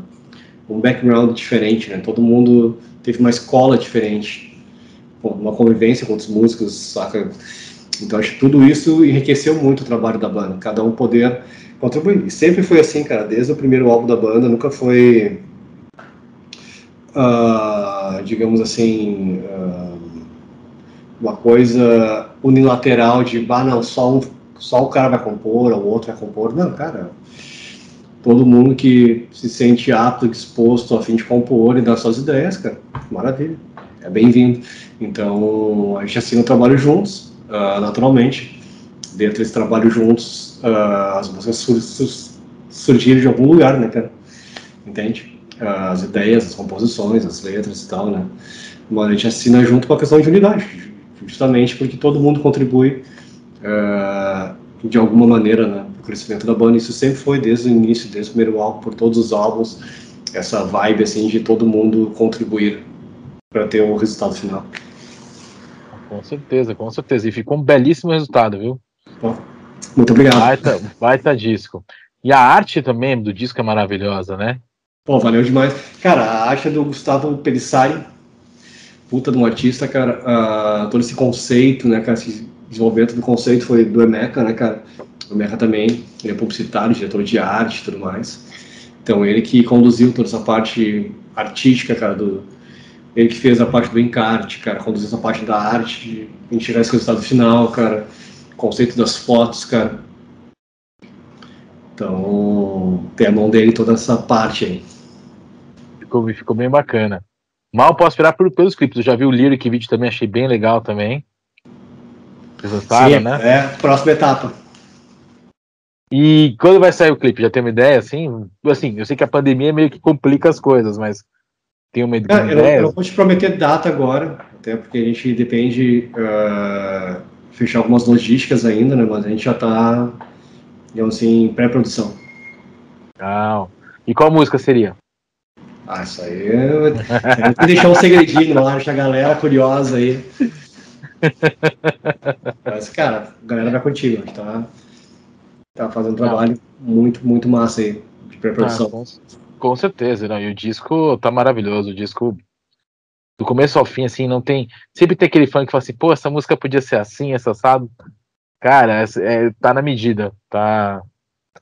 um background diferente, né? Todo mundo teve uma escola diferente, uma convivência com outros músicos, saca? Então acho que tudo isso enriqueceu muito o trabalho da banda, cada um poder contribuir. E sempre foi assim, cara, desde o primeiro álbum da banda, nunca foi, uh, digamos assim, uh, uma coisa unilateral de, bah, não, só, um, só o cara vai compor, ou o outro vai compor. Não, cara, todo mundo que se sente apto, disposto, a fim de compor e dar suas ideias, cara, maravilha, é bem-vindo. Então, a gente assina o trabalho juntos, uh, naturalmente. Dentro desse trabalho juntos, as músicas sur sur surgiram de algum lugar, né, cara? Entende? Uh, as ideias, as composições, as letras e tal, né? Mas a gente assina junto com a questão de unidade, justamente porque todo mundo contribui de alguma maneira, né? crescimento da banda. Isso sempre foi desde o início, desde o primeiro álbum, por todos os álbuns, essa vibe assim de todo mundo contribuir para ter o resultado final. Com certeza, com certeza. E ficou um belíssimo resultado, viu? Bom, muito obrigado. Baita, baita disco. E a arte também do disco é maravilhosa, né? Pô, valeu demais. Cara, a é do Gustavo Pelissari, puta de um artista, cara. Uh, todo esse conceito, né, cara, esse desenvolvimento do conceito foi do Emeka, né, cara? O Meca também, ele é publicitário, diretor de arte e tudo mais. Então, ele que conduziu toda essa parte artística, cara, do, ele que fez a parte do encarte, cara, conduziu essa parte da arte, em tirar esse resultado final, cara, conceito das fotos, cara. Então, tem a mão dele toda essa parte aí. Ficou, ficou bem bacana. Mal posso esperar por, pelos clipes. Eu já vi o Lyric vídeo também, achei bem legal também. Vocês gostaram, Sim, né? É, próxima etapa. E quando vai sair o clipe? Já tem uma ideia, assim? Assim, eu sei que a pandemia meio que complica as coisas, mas tem uma, uma é, ideia? Eu não vou te prometer data agora, até porque a gente depende uh, fechar algumas logísticas ainda, né? Mas a gente já está, digamos assim, em pré-produção. Legal. E qual música seria? Ah, isso aí é... que deixar um segredinho lá, deixar a galera curiosa aí. Mas, cara, a galera vai contigo, a gente tá tá fazendo um trabalho muito, muito massa aí de pré-produção. Ah, com, com, certeza, não. E o disco tá maravilhoso. O disco, do começo ao fim, assim, não tem. Sempre tem aquele fã que fala assim, pô, essa música podia ser assim, essa assado. Cara, é, é, tá na medida. Tá.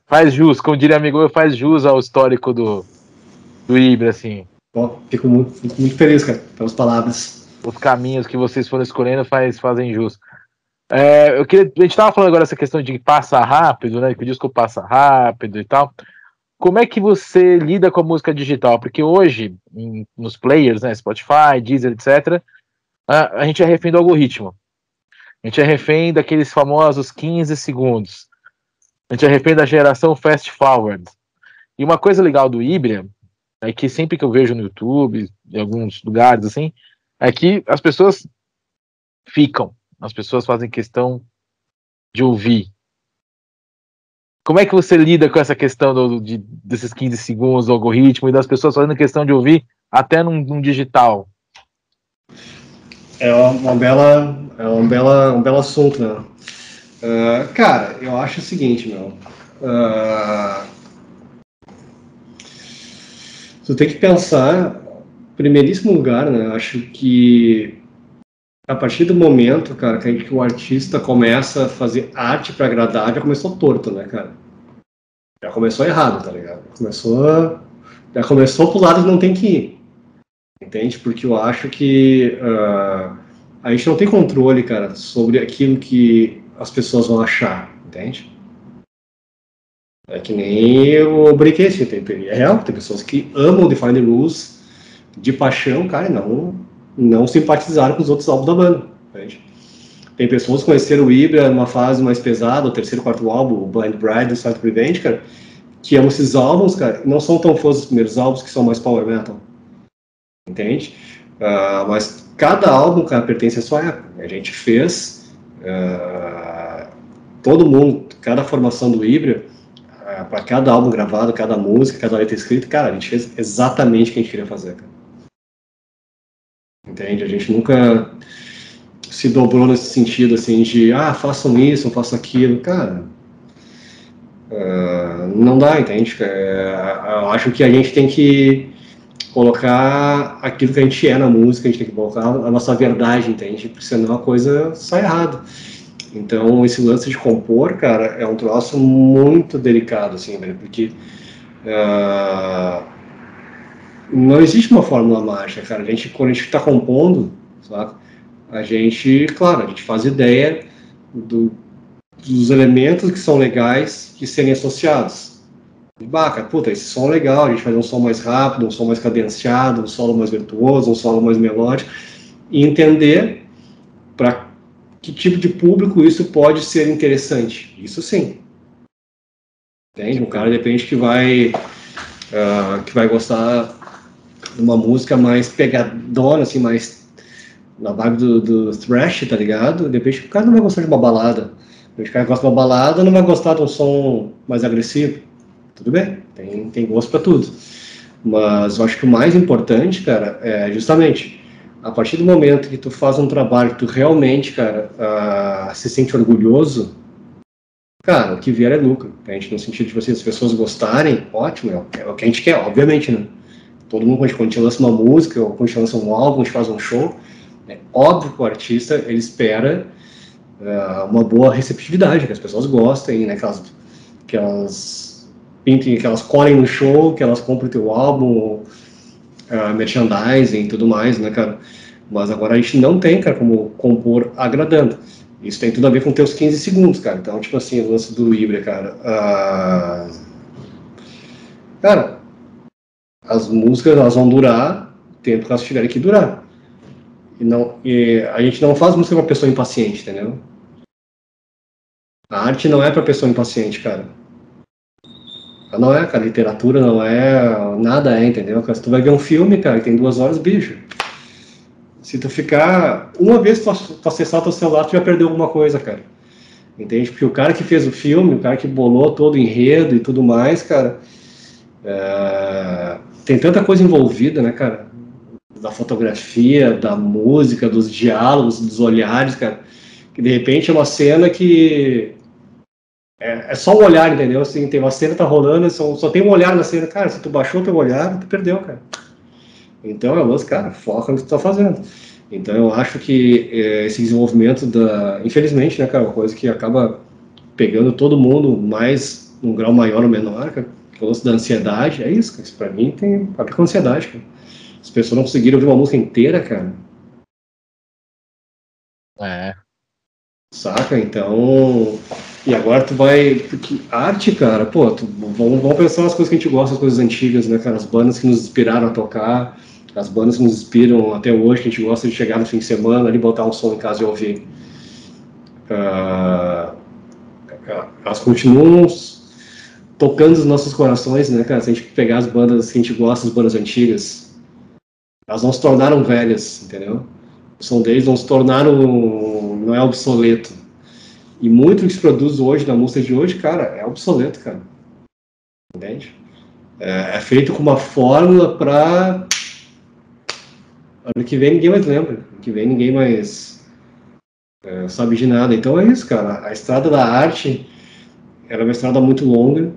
Faz jus, como diria amigo, faz jus ao histórico do, do Ibra, assim. Bom, fico muito, fico muito feliz, cara, pelas palavras. Os caminhos que vocês foram escolhendo faz, fazem jus. É, eu queria, a gente estava falando agora essa questão de passa rápido, né? Que o disco passa rápido e tal. Como é que você lida com a música digital? Porque hoje, em, nos players, né, Spotify, Deezer, etc., a, a gente é refém do algoritmo. A gente é refém daqueles famosos 15 segundos. A gente é refém da geração fast forward. E uma coisa legal do Ibria é que sempre que eu vejo no YouTube, em alguns lugares assim, é que as pessoas ficam as pessoas fazem questão de ouvir. Como é que você lida com essa questão do, de, desses 15 segundos do algoritmo e das pessoas fazendo questão de ouvir até num, num digital? É uma bela, é um bela, um belo assunto, né? Uh, cara, eu acho o seguinte, meu. Uh, tu tem que pensar, em primeiríssimo lugar, né? Acho que a partir do momento, cara, que o artista começa a fazer arte para agradar, já começou torto, né, cara? Já começou errado, tá ligado? Começou, já começou pro lado que não tem que ir, entende? Porque eu acho que uh, a gente não tem controle, cara, sobre aquilo que as pessoas vão achar, entende? É que nem o Breakage, tem, é real, tem pessoas que amam Define Rules de paixão, cara, e não não simpatizaram com os outros álbuns da banda. Entende? Tem pessoas que conheceram o Ibra numa fase mais pesada, o terceiro, quarto álbum, o Blind Bride, o Silent Revenge, cara, que amam esses álbuns, cara, não são tão fãs dos primeiros álbuns que são mais power metal. Entende? Uh, mas cada álbum, cara, pertence à sua época. A gente fez, uh, todo mundo, cada formação do Ibra, para cada álbum gravado, cada música, cada letra escrita, cara, a gente fez exatamente o que a gente queria fazer, cara entende? A gente nunca se dobrou nesse sentido, assim, de, ah, façam isso, façam aquilo. Cara, Uh, não dá, entende? É, eu acho que a gente tem que colocar aquilo que a gente é na música, a gente tem que colocar a nossa verdade, entende? Porque senão a coisa sai errada. Então, esse lance de compor, cara, é um troço muito delicado, assim, velho, porque uh, não existe uma fórmula mágica, cara. A gente, quando a gente está compondo, sabe? A gente, claro, a gente faz ideia do, dos elementos que são legais que serem associados. Baca, puta, esse som é legal, a gente faz um som mais rápido, um som mais cadenciado, um solo mais virtuoso, um solo mais melódico, e entender que tipo de público isso pode ser interessante. Isso sim. Entende? Um cara, depende que vai, uh, que vai gostar de uma música mais pegadona, assim, mais na vibe do, do thrash, tá ligado? De repente o cara não vai gostar de uma balada. O cara gosta de uma balada não vai gostar de um som mais agressivo. Tudo bem, tem, tem gosto para tudo. Mas eu acho que o mais importante, cara, é justamente a partir do momento que tu faz um trabalho que tu realmente, cara, uh, se sente orgulhoso, cara, o que vier é lucro. A gente, no sentido de você, as pessoas gostarem, ótimo, é, é o que a gente quer, obviamente, né? Todo mundo, quando a gente lança uma música, ou quando a gente lança um álbum, a gente faz um show, é óbvio que o artista, ele espera uh, uma boa receptividade, que as pessoas gostem, né? Que elas, que elas pintem, que elas colhem no show, que elas comprem o teu álbum, uh, merchandising e tudo mais, né, cara? Mas agora a gente não tem, cara, como compor agradando. Isso tem tudo a ver com teus 15 segundos, cara. Então, tipo assim, o lance do Libre, cara. Uh... Cara, as músicas elas vão durar o tempo que elas tiverem que durar. E, não, e a gente não faz música para pessoa impaciente, entendeu? A arte não é para pessoa impaciente, cara. Não é, cara. Literatura não é. Nada é, entendeu? Se tu vai ver um filme, cara, que tem duas horas, bicho. Se tu ficar. Uma vez tu, tu acessar teu celular, tu já perdeu alguma coisa, cara. Entende? Porque o cara que fez o filme, o cara que bolou todo o enredo e tudo mais, cara. É tem tanta coisa envolvida, né, cara? Da fotografia, da música, dos diálogos, dos olhares, cara. Que de repente é uma cena que. É, é só um olhar, entendeu? Assim, tem uma cena que tá rolando, só, só tem um olhar na cena. Cara, se tu baixou teu olhar, tu perdeu, cara. Então é lance, cara, foca no que tu tá fazendo. Então eu acho que é, esse desenvolvimento da. Infelizmente, né, cara, uma coisa que acaba pegando todo mundo mais, num grau maior ou menor, cara o lance da ansiedade, é isso, cara. Isso pra mim tem a ver com ansiedade, cara. As pessoas não conseguiram ouvir uma música inteira, cara. É. Saca? Então. E agora tu vai. Arte, cara, pô, tu, vamos, vamos pensar nas coisas que a gente gosta, as coisas antigas, né, cara? As bandas que nos inspiraram a tocar, as bandas que nos inspiram até hoje, que a gente gosta de chegar no fim de semana ali, botar um som em casa e ouvir. Uh, elas continuam tocando os nossos corações, né, cara? Se a gente pegar as bandas que a gente gosta, as bandas antigas, elas não se tornaram velhas, entendeu? O som deles não se tornaram, não é obsoleto. E muito que se produz hoje, na música de hoje, cara, é obsoleto, cara. Entende? É, é feito com uma fórmula para ano que vem ninguém mais lembra, ano que vem ninguém mais é, sabe de nada. Então é isso, cara. A estrada da arte era é uma estrada muito longa,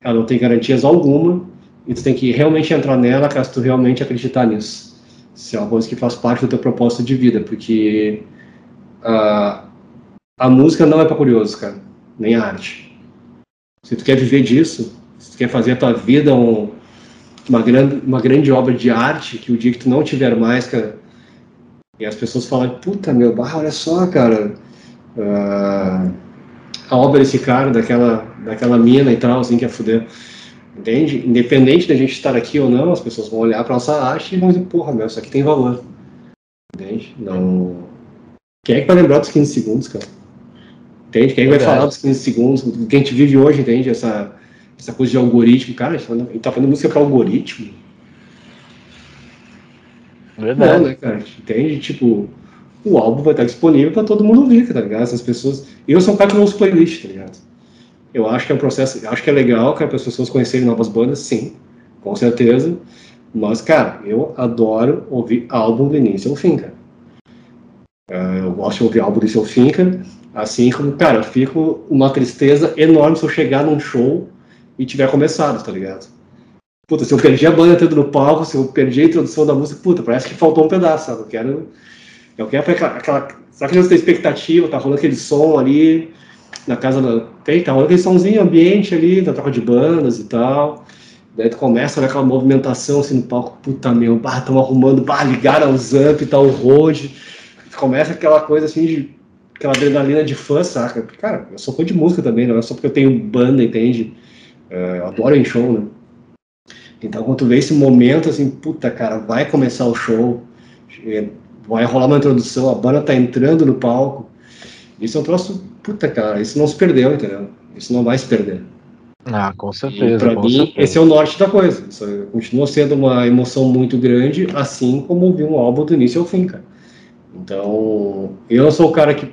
ela não tem garantias alguma, e tu tem que realmente entrar nela caso tu realmente acreditar nisso. Se é uma coisa que faz parte do teu propósito de vida, porque a, a música não é para curioso, cara, nem a arte. Se tu quer viver disso, se tu quer fazer a tua vida um, uma, grande, uma grande obra de arte, que o dia que tu não tiver mais, cara, e as pessoas falam, puta meu, barra, olha só, cara, uh, a obra desse cara, daquela, daquela mina e tal, assim, que é fuder. Entende? Independente da gente estar aqui ou não, as pessoas vão olhar para nossa arte e vão dizer, porra, meu, isso aqui tem valor. Entende? Não. Quem é que vai lembrar dos 15 segundos, cara? Entende? Quem que vai falar dos 15 segundos? Do que a gente vive hoje, entende? Essa, essa coisa de algoritmo. Cara, a gente tá fazendo música para algoritmo. Verdade. Não, né, cara? Entende? Tipo, o álbum vai estar disponível para todo mundo ouvir, tá ligado? Essas pessoas. Eu sou um cara que não uso playlist, tá ligado? Eu acho que é um processo. Acho que é legal para as pessoas conhecerem novas bandas, sim, com certeza. Mas, cara, eu adoro ouvir álbum do início ao fim, cara. Uh, eu gosto de ouvir álbum do início ao fim, cara. Assim como, cara, eu fico uma tristeza enorme se eu chegar num show e tiver começado, tá ligado? Puta, se eu perdi a banda entrando no palco, se eu perdi a introdução da música, puta, parece que faltou um pedaço, sabe? Eu quero. Eu quero aquela. aquela sabe que gente tem expectativa, tá rolando aquele som ali na casa da. Tem, tá rolando aquele somzinho ambiente ali, da troca de bandas e tal. Daí tu começa aquela movimentação assim no palco, puta meu, bah, tamo arrumando, bah, ligaram os amp tal, o road. Começa aquela coisa assim de. Aquela adrenalina de fã, saca? Cara, eu sou fã de música também, não é só porque eu tenho banda, entende? É, eu adoro em show, né? Então, quando tu vê esse momento, assim, puta, cara, vai começar o show, vai rolar uma introdução, a banda tá entrando no palco. Isso é um troço, puta, cara, isso não se perdeu, entendeu? Isso não vai se perder. Ah, com certeza. Para mim, certeza. esse é o norte da coisa. Isso continua sendo uma emoção muito grande, assim como ouvir um álbum do início ao fim, cara. Então, eu não sou o cara que,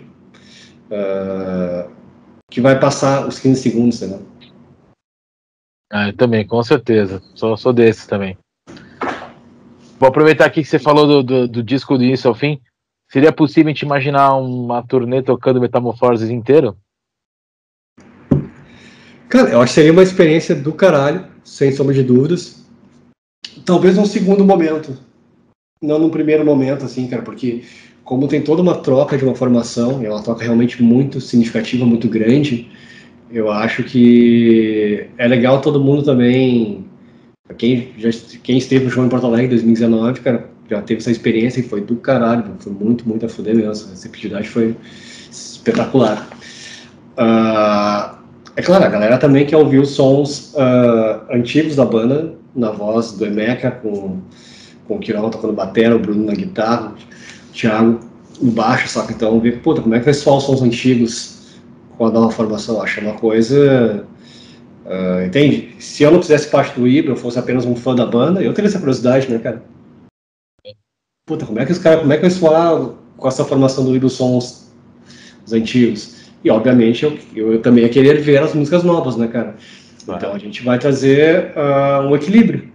uh, que vai passar os 15 segundos, entendeu? Ah, eu também, com certeza. Sou, sou desses também. Vou aproveitar aqui que você falou do, do, do disco do início ao fim. Seria possível a gente imaginar uma turnê tocando Metamorfoses inteiro? Cara, eu acho que seria uma experiência do caralho, sem sombra de dúvidas. Talvez num segundo momento. Não num primeiro momento, assim, cara, porque como tem toda uma troca de uma formação, e é uma troca realmente muito significativa, muito grande, eu acho que é legal todo mundo também. Quem, já, quem esteve no show em Porto Alegre em 2019, cara, já teve essa experiência e foi do caralho, foi muito, muito a fuder mesmo. A receptividade foi espetacular. Uh, é claro, a galera também quer ouvir os sons uh, antigos da banda, na voz do Emeka, com, com o Quirão tocando bateria, o Bruno na guitarra, Thiago no baixo, só que então ver, puta, como é que vai soar os sons antigos com a nova formação? Acho uma coisa. Uh, entende? Se eu não fizesse parte do Ibra, eu fosse apenas um fã da banda, eu teria essa curiosidade, né, cara? Puta, como é que os caras, como é que vai soar com essa formação do Ibra os sons os antigos? E, obviamente, eu, eu, eu, também ia querer ver as músicas novas, né, cara? Então, a gente vai trazer uh, um equilíbrio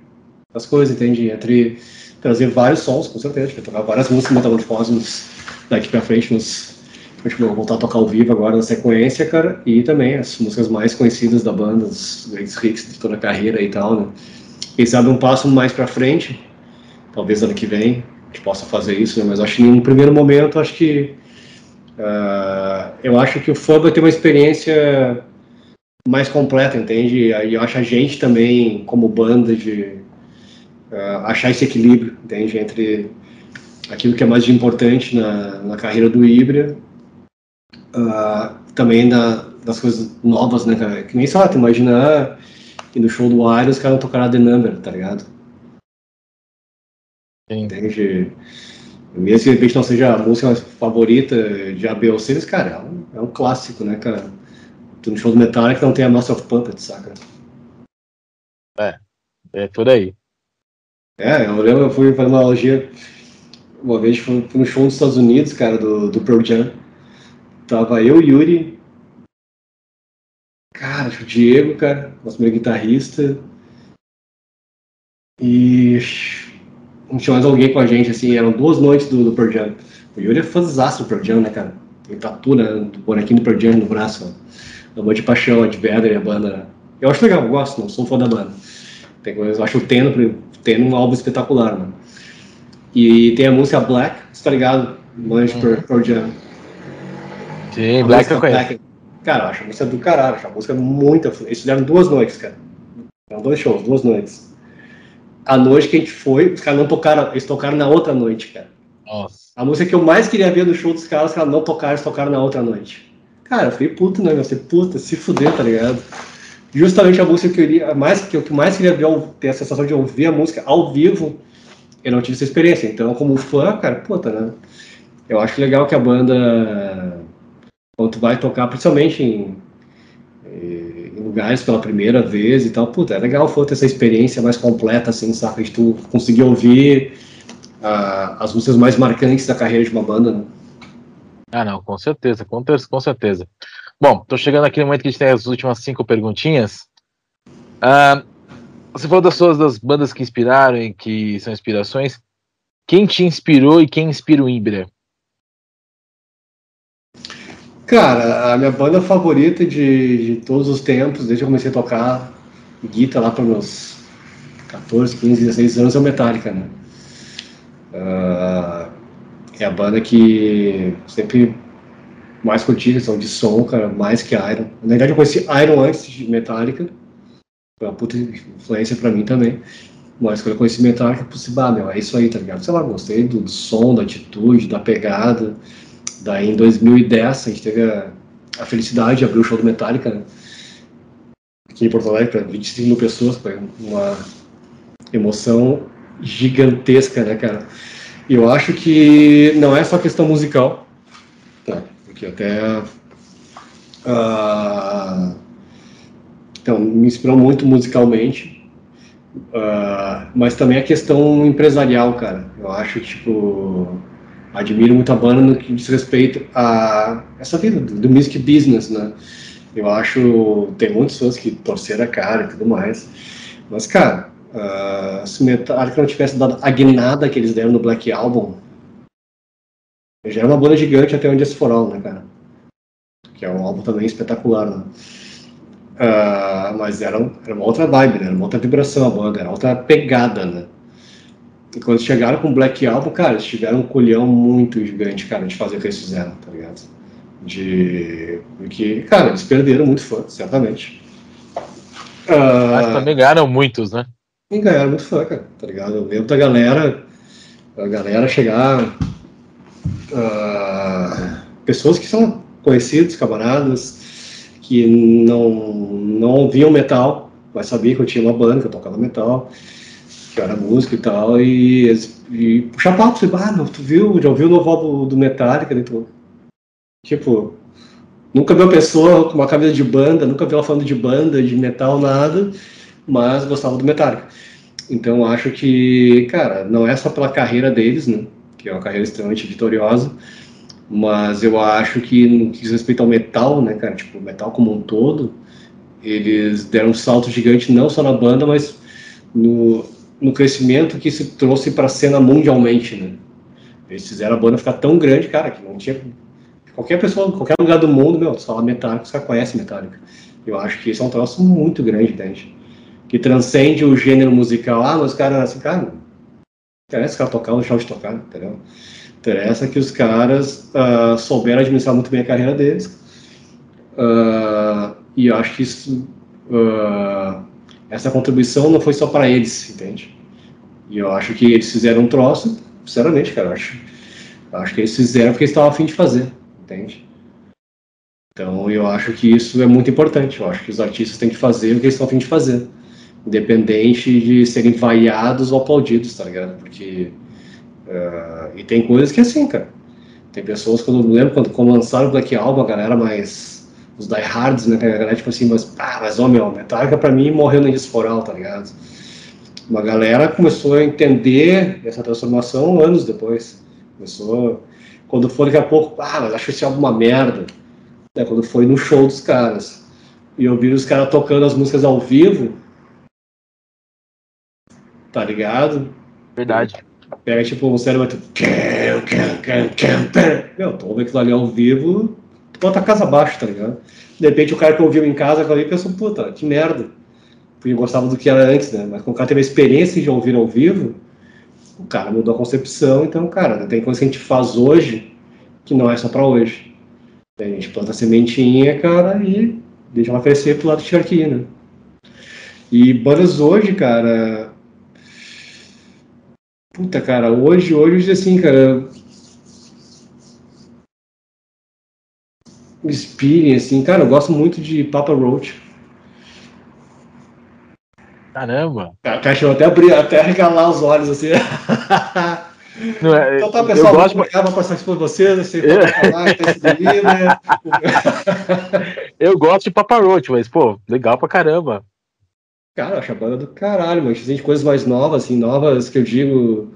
das coisas, entende? Entre trazer vários sons, com certeza, vai tocar várias músicas metamorfoses daqui pra frente, nos, a gente vai voltar a tocar ao vivo agora na sequência, cara, e também as músicas mais conhecidas da banda, os grandes hits de toda a carreira e tal, né? Quem sabe um passo mais pra frente, talvez ano que vem, a gente possa fazer isso, né? Mas acho que em um primeiro momento, acho que Uh, eu acho que o fã vai ter uma experiência mais completa, entende? E eu acho a gente também, como banda, de uh, achar esse equilíbrio, entende? Entre aquilo que é mais importante na, na carreira do Ibra, uh, também das coisas novas, né, cara? Que nem lá, tu imagina que no show do Iron os caras tocaram The Number, tá ligado? Sim. Entende? Mesmo que de repente não seja a música favorita de ABOC, cara, é um, é um clássico, né, cara? Tu no show do Metallica não tem a Master of Puppets, saca? É, é por aí. É, eu lembro, eu fui fazer uma analogia, uma vez fui, no show dos Estados Unidos, cara, do, do Pearl Jam. Tava eu, Yuri, cara, o Diego, cara, nosso meu guitarrista, e não tinha mais alguém com a gente, assim, eram duas noites do, do Pearl Jam. O Yuri é fãzaço do Pearl Jam, né, cara? Tem tatu, né, do bonequinho do Pearl Jam no braço, ó. Amor de paixão, de Vedder a banda. Eu acho legal, eu gosto, não sou fã da banda. Eu acho o Teno, Teno um álbum espetacular, mano. E tem a música Black, você tá ligado? Manjo uhum. Pearl Jam. Sim, a Black eu conheço. Black, cara, eu acho a música do caralho, acho a música muito... Eles fizeram duas noites, cara. Eram dois shows, duas noites a noite que a gente foi, os caras não tocaram, eles tocaram na outra noite, cara. Nossa. A música que eu mais queria ver do show dos caras, os caras não tocaram, eles tocaram na outra noite. Cara, eu fiquei puto, né? Eu falei, puta, se fuder, tá ligado? Justamente a música que eu mais, que eu que mais queria ter a sensação de ouvir a música ao vivo, eu não tive essa experiência. Então, como fã, cara, puta, né? Eu acho legal que a banda, quando tu vai tocar, principalmente em em lugares pela primeira vez e tal. Puta, é legal foi ter essa experiência mais completa, assim, saca? De tu conseguir ouvir uh, as músicas mais marcantes da carreira de uma banda, né? Ah, não, com certeza, com, com certeza. Bom, tô chegando aqui no momento que a gente tem as últimas cinco perguntinhas. Uh, você falou das suas das bandas que inspiraram e que são inspirações. Quem te inspirou e quem inspira o Ibra? Cara, a minha banda favorita de, de todos os tempos, desde que eu comecei a tocar guitarra lá para meus 14, 15, 16 anos, é o Metallica, né? Uh, é a banda que sempre mais curti questão de som, cara, mais que Iron. Na verdade, eu conheci Iron antes de Metallica. Foi uma puta influência pra mim também. Mas quando eu conheci Metallica, eu pensei, bah, meu, é isso aí, tá ligado? Sei lá, gostei do, do som, da atitude, da pegada. Daí em 2010 a gente teve a, a felicidade de abrir o show do Metallica, né? Aqui em Porto Alegre, para 25 mil pessoas, foi uma emoção gigantesca, né, cara? Eu acho que não é só questão musical, porque até. Uh, então, me inspirou muito musicalmente, uh, mas também a questão empresarial, cara. Eu acho, tipo, admiro muito a banda no que diz respeito a essa vida do, music business, né? Eu acho, tem muitas pessoas que torceram a cara e tudo mais, mas, cara, Uh, se Metallica não tivesse dado a guinada que eles deram no Black Album, já era uma banda gigante até onde eles foram, né, cara? Que é um álbum também espetacular, né? Uh, mas era, era uma outra vibe, né? Era uma outra vibração a banda, era outra pegada, né? E quando chegaram com o Black Album, cara, eles tiveram um colhão muito gigante, cara, de fazer o que eles fizeram, tá ligado? De. Porque, cara, eles perderam muito fã, certamente. Uh, mas também ganharam muitos, né? E ganharam muito fã, cara, tá ligado? Eu lembro da galera, a galera chegar, uh, pessoas que são conhecidos, camaradas, que não, não ouviam metal, mas sabiam que eu tinha uma banda, que eu tocava metal, que era música e tal, e, e puxar papo, assim, ah, tu viu, já ouviu o novo álbum do Metallica, né? Tipo, nunca vi uma pessoa com uma camisa de banda, nunca vi ela falando de banda, de metal, nada, mas gostava do Metallica. Então acho que, cara, não é só pela carreira deles, né? Que é uma carreira extremamente vitoriosa, mas eu acho que no que diz respeito ao metal, né, cara, tipo, metal como um todo, eles deram um salto gigante não só na banda, mas no, no crescimento que se trouxe para a cena mundialmente, né? Eles fizeram a banda ficar tão grande, cara, que não tinha qualquer pessoa, qualquer lugar do mundo, meu, tu fala Metallica, você conhece Metallica. Eu acho que isso é um troço muito grande, entende? que transcende o gênero musical. Ah, mas os caras, assim, cara, interessa os caras tocar ou deixar de tocar, entendeu? Interessa que os caras uh, souberam administrar muito bem a carreira deles. Uh, e eu acho que isso, uh, essa contribuição não foi só para eles, entende? E eu acho que eles fizeram um troço, sinceramente, cara, eu acho, eu acho que eles fizeram porque eles estavam afim de fazer, entende? Então eu acho que isso é muito importante. Eu acho que os artistas têm que fazer o que eles estão afim de fazer independente de serem vaiados ou aplaudidos, tá ligado? Porque. Uh, e tem coisas que é assim, cara. Tem pessoas que eu não lembro quando, quando lançaram o Black Album, a galera mais. Os diehards, né? A galera, tipo assim, mas, ah, mas, ó, meu, Metallica pra mim morreu na Disporal, tá ligado? Uma galera começou a entender essa transformação anos depois. Começou. Quando foi daqui a pouco, ah, mas acho esse álbum uma merda. É, quando foi no show dos caras. E eu vi os caras tocando as músicas ao vivo, tá ligado? Verdade. Pega tipo um cérebro Meu, tu ouve aquilo ali ao vivo, bota a casa abaixo, tá ligado? De repente o cara que ouviu em casa aquilo ali pensou, puta, que merda. Porque gostava do que era antes, né? Mas quando o cara teve a experiência de ouvir ao vivo, o cara mudou a concepção, então, cara, tem coisa que a gente faz hoje que não é só pra hoje. A gente planta a sementinha, cara, e deixa ela crescer pro lado de aqui, né? E bandas hoje, cara, Puta, cara, hoje, hoje, assim, cara. Inspirem, assim, cara, eu gosto muito de Papa Roach. Caramba! Cara, cachorro até abrir, até regalar os olhos, assim. *laughs* Não, é, então tá, pessoal, eu gosto... vou passar passar por vocês, assim, *laughs* falar, livre, né? Eu gosto de Papa Roach, mas, pô, legal pra caramba. Cara, eu acho a banda do caralho, mas tem coisas mais novas, assim, novas que eu digo.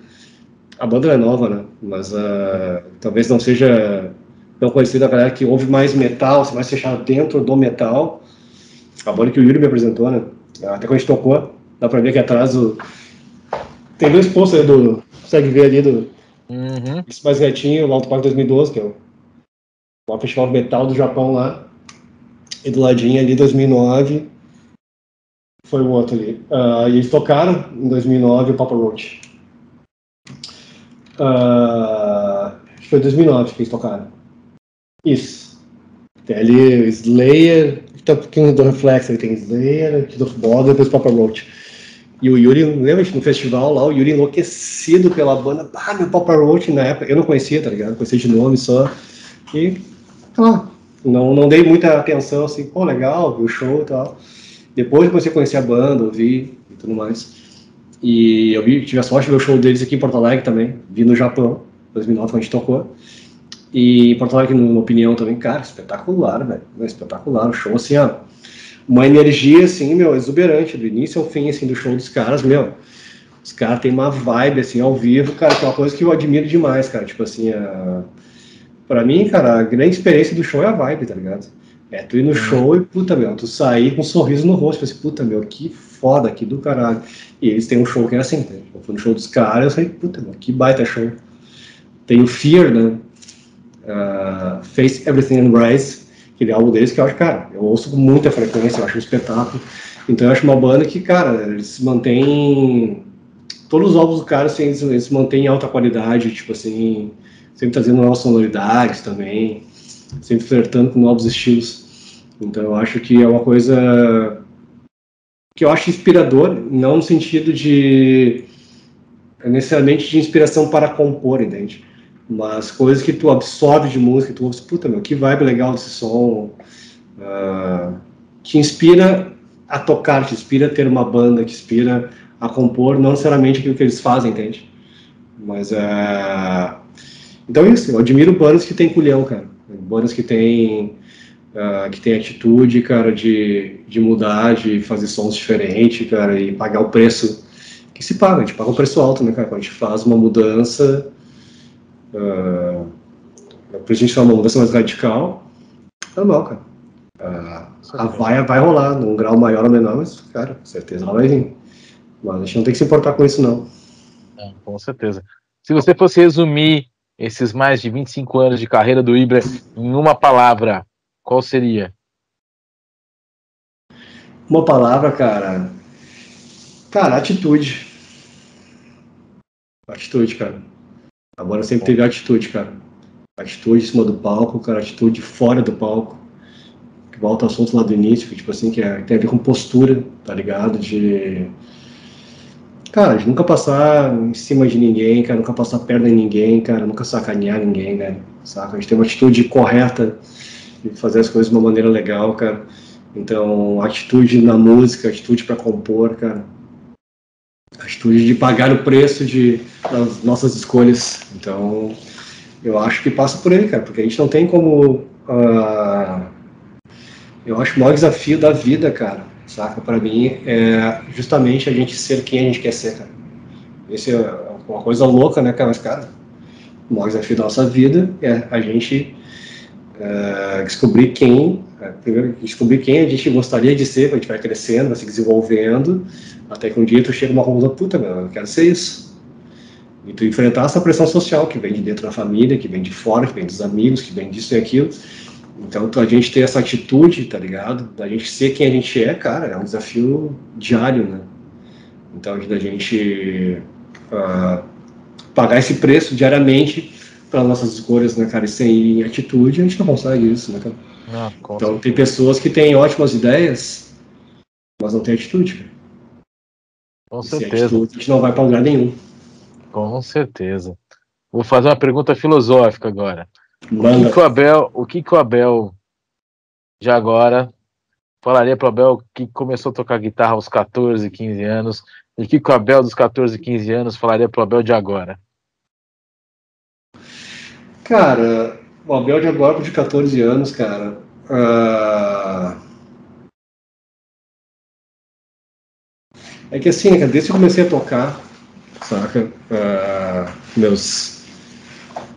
A banda é nova, né? Mas uh, talvez não seja tão conhecida a galera que ouve mais metal, se mais fechado dentro do metal. A banda que o Yuri me apresentou, né? Até quando a gente tocou, dá pra ver aqui atrás o. Tem dois posters do. Consegue ver ali do. Uhum. Esse mais retinho, o Alto Parque 2012, que é o, maior festival de metal do Japão lá. E do ladinho ali, 2009, foi o outro ali. Uh, e eles tocaram em 2009 o Papa Roach. Uh, acho que foi 2009 que eles tocaram. Isso. Tem ali Slayer, tem um pouquinho do Reflex, aí tem Slayer, do Ball, depois Papa Roach. E o Yuri, lembra no festival lá, o Yuri enlouquecido pela banda. Ah, meu Papa Roach na época, eu não conhecia, tá ligado? Conhecia de nome só. E, ah, não, não dei muita atenção, assim, pô, legal, vi o show e tal. Depois comecei a conhecer a banda, ouvir e tudo mais. E eu vi, tive a sorte de ver o show deles aqui em Porto Alegre também, vi no Japão, 2009, quando a gente tocou. E Porto Alegre, na opinião também, cara, espetacular, velho. Espetacular. O show, assim, ó, uma energia, assim, meu, exuberante, do início ao fim, assim, do show dos caras, meu. Os caras têm uma vibe, assim, ao vivo, cara, que é uma coisa que eu admiro demais, cara. Tipo assim, a... pra mim, cara, a grande experiência do show é a vibe, tá ligado? É, tu ir no uhum. show e, puta, meu, tu sair com um sorriso no rosto, assim, puta, meu, que foda, que do caralho. E eles têm um show que é assim, né? Eu fui no show dos caras, eu falei, puta, meu, que baita show. Tem o Fear, né? Uh, Face Everything and Rise, aquele álbum deles que eu acho, cara, eu ouço com muita frequência, eu acho um espetáculo. Então eu acho uma banda que, cara, eles mantêm. Todos os álbuns do cara, assim, eles, eles mantêm alta qualidade, tipo assim, sempre trazendo novas sonoridades também, sempre flertando com novos estilos. Então eu acho que é uma coisa que eu acho inspirador, não no sentido de necessariamente de inspiração para compor, entende? Mas coisas que tu absorve de música, tu ouve, puta meu, que vibe legal desse som, uh, te inspira a tocar, te inspira a ter uma banda, te inspira a compor, não necessariamente aquilo que eles fazem, entende? Mas uh, então é isso, eu admiro bandas que tem culhão, cara, bandas que tem uh, que tem atitude, cara, de, de mudar, de fazer sons diferentes, cara, e pagar o preço que se paga. A gente paga um preço alto, né, cara? Quando a gente faz uma mudança, uh, a gente faz uma mudança mais radical, normal, cara. Uh, a vaia vai rolar, num grau maior ou menor, mas, cara, com certeza ela vai vir. Mas a gente não tem que se importar com isso, não. É, com certeza. Se você fosse resumir esses mais de 25 anos de carreira do Ibra em uma palavra, qual seria? Uma palavra, cara. Cara, atitude. Atitude, cara. Agora sempre teve atitude, cara. Atitude em cima do palco, cara, atitude fora do palco. Que volta ao assunto lá do início, que tipo assim, que é, tem a ver com postura, tá ligado? De. Cara, de nunca passar em cima de ninguém, cara, nunca passar perna em ninguém, cara, nunca sacanear ninguém, velho. Saca? A gente tem uma atitude correta fazer as coisas de uma maneira legal, cara. Então, atitude na música, atitude para compor, cara. Atitude de pagar o preço de das nossas escolhas. Então, eu acho que passa por aí, cara, porque a gente não tem como. Uh, eu acho o maior desafio da vida, cara, saca? Para mim, é justamente a gente ser quem a gente quer ser, cara. Esse é uma coisa louca, né, cara? Mas, cara, o maior desafio da nossa vida é a gente uh, descobrir quem, primeiro descobrir quem a gente gostaria de ser, a gente vai crescendo, vai se desenvolvendo, até que um dia tu chega uma conclusão, puta, meu, eu quero ser isso. E tu enfrentar essa pressão social que vem de dentro da família, que vem de fora, que vem dos amigos, que vem disso e aquilo. Então, a gente ter essa atitude, tá ligado? Da gente ser quem a gente é, cara, é um desafio diário, né? Então, da gente uh, pagar esse preço diariamente para nossas escolhas, né, cara? E sem atitude, a gente não consegue isso, né, cara? Ah, então, tem pessoas que têm ótimas ideias, mas não tem atitude. Cara. Com e certeza. Atitude, a gente não vai para lugar nenhum. Com certeza. Vou fazer uma pergunta filosófica agora. O que, que, o Abel, o que, que o Abel de agora falaria para o Abel que começou a tocar guitarra aos 14, 15 anos? E o que, que o Abel dos 14, 15 anos falaria para o Abel de agora? Cara, o Abel de agora de 14 anos, cara. Uh... É que assim, cara, desde que eu comecei a tocar, saca? Uh, meus.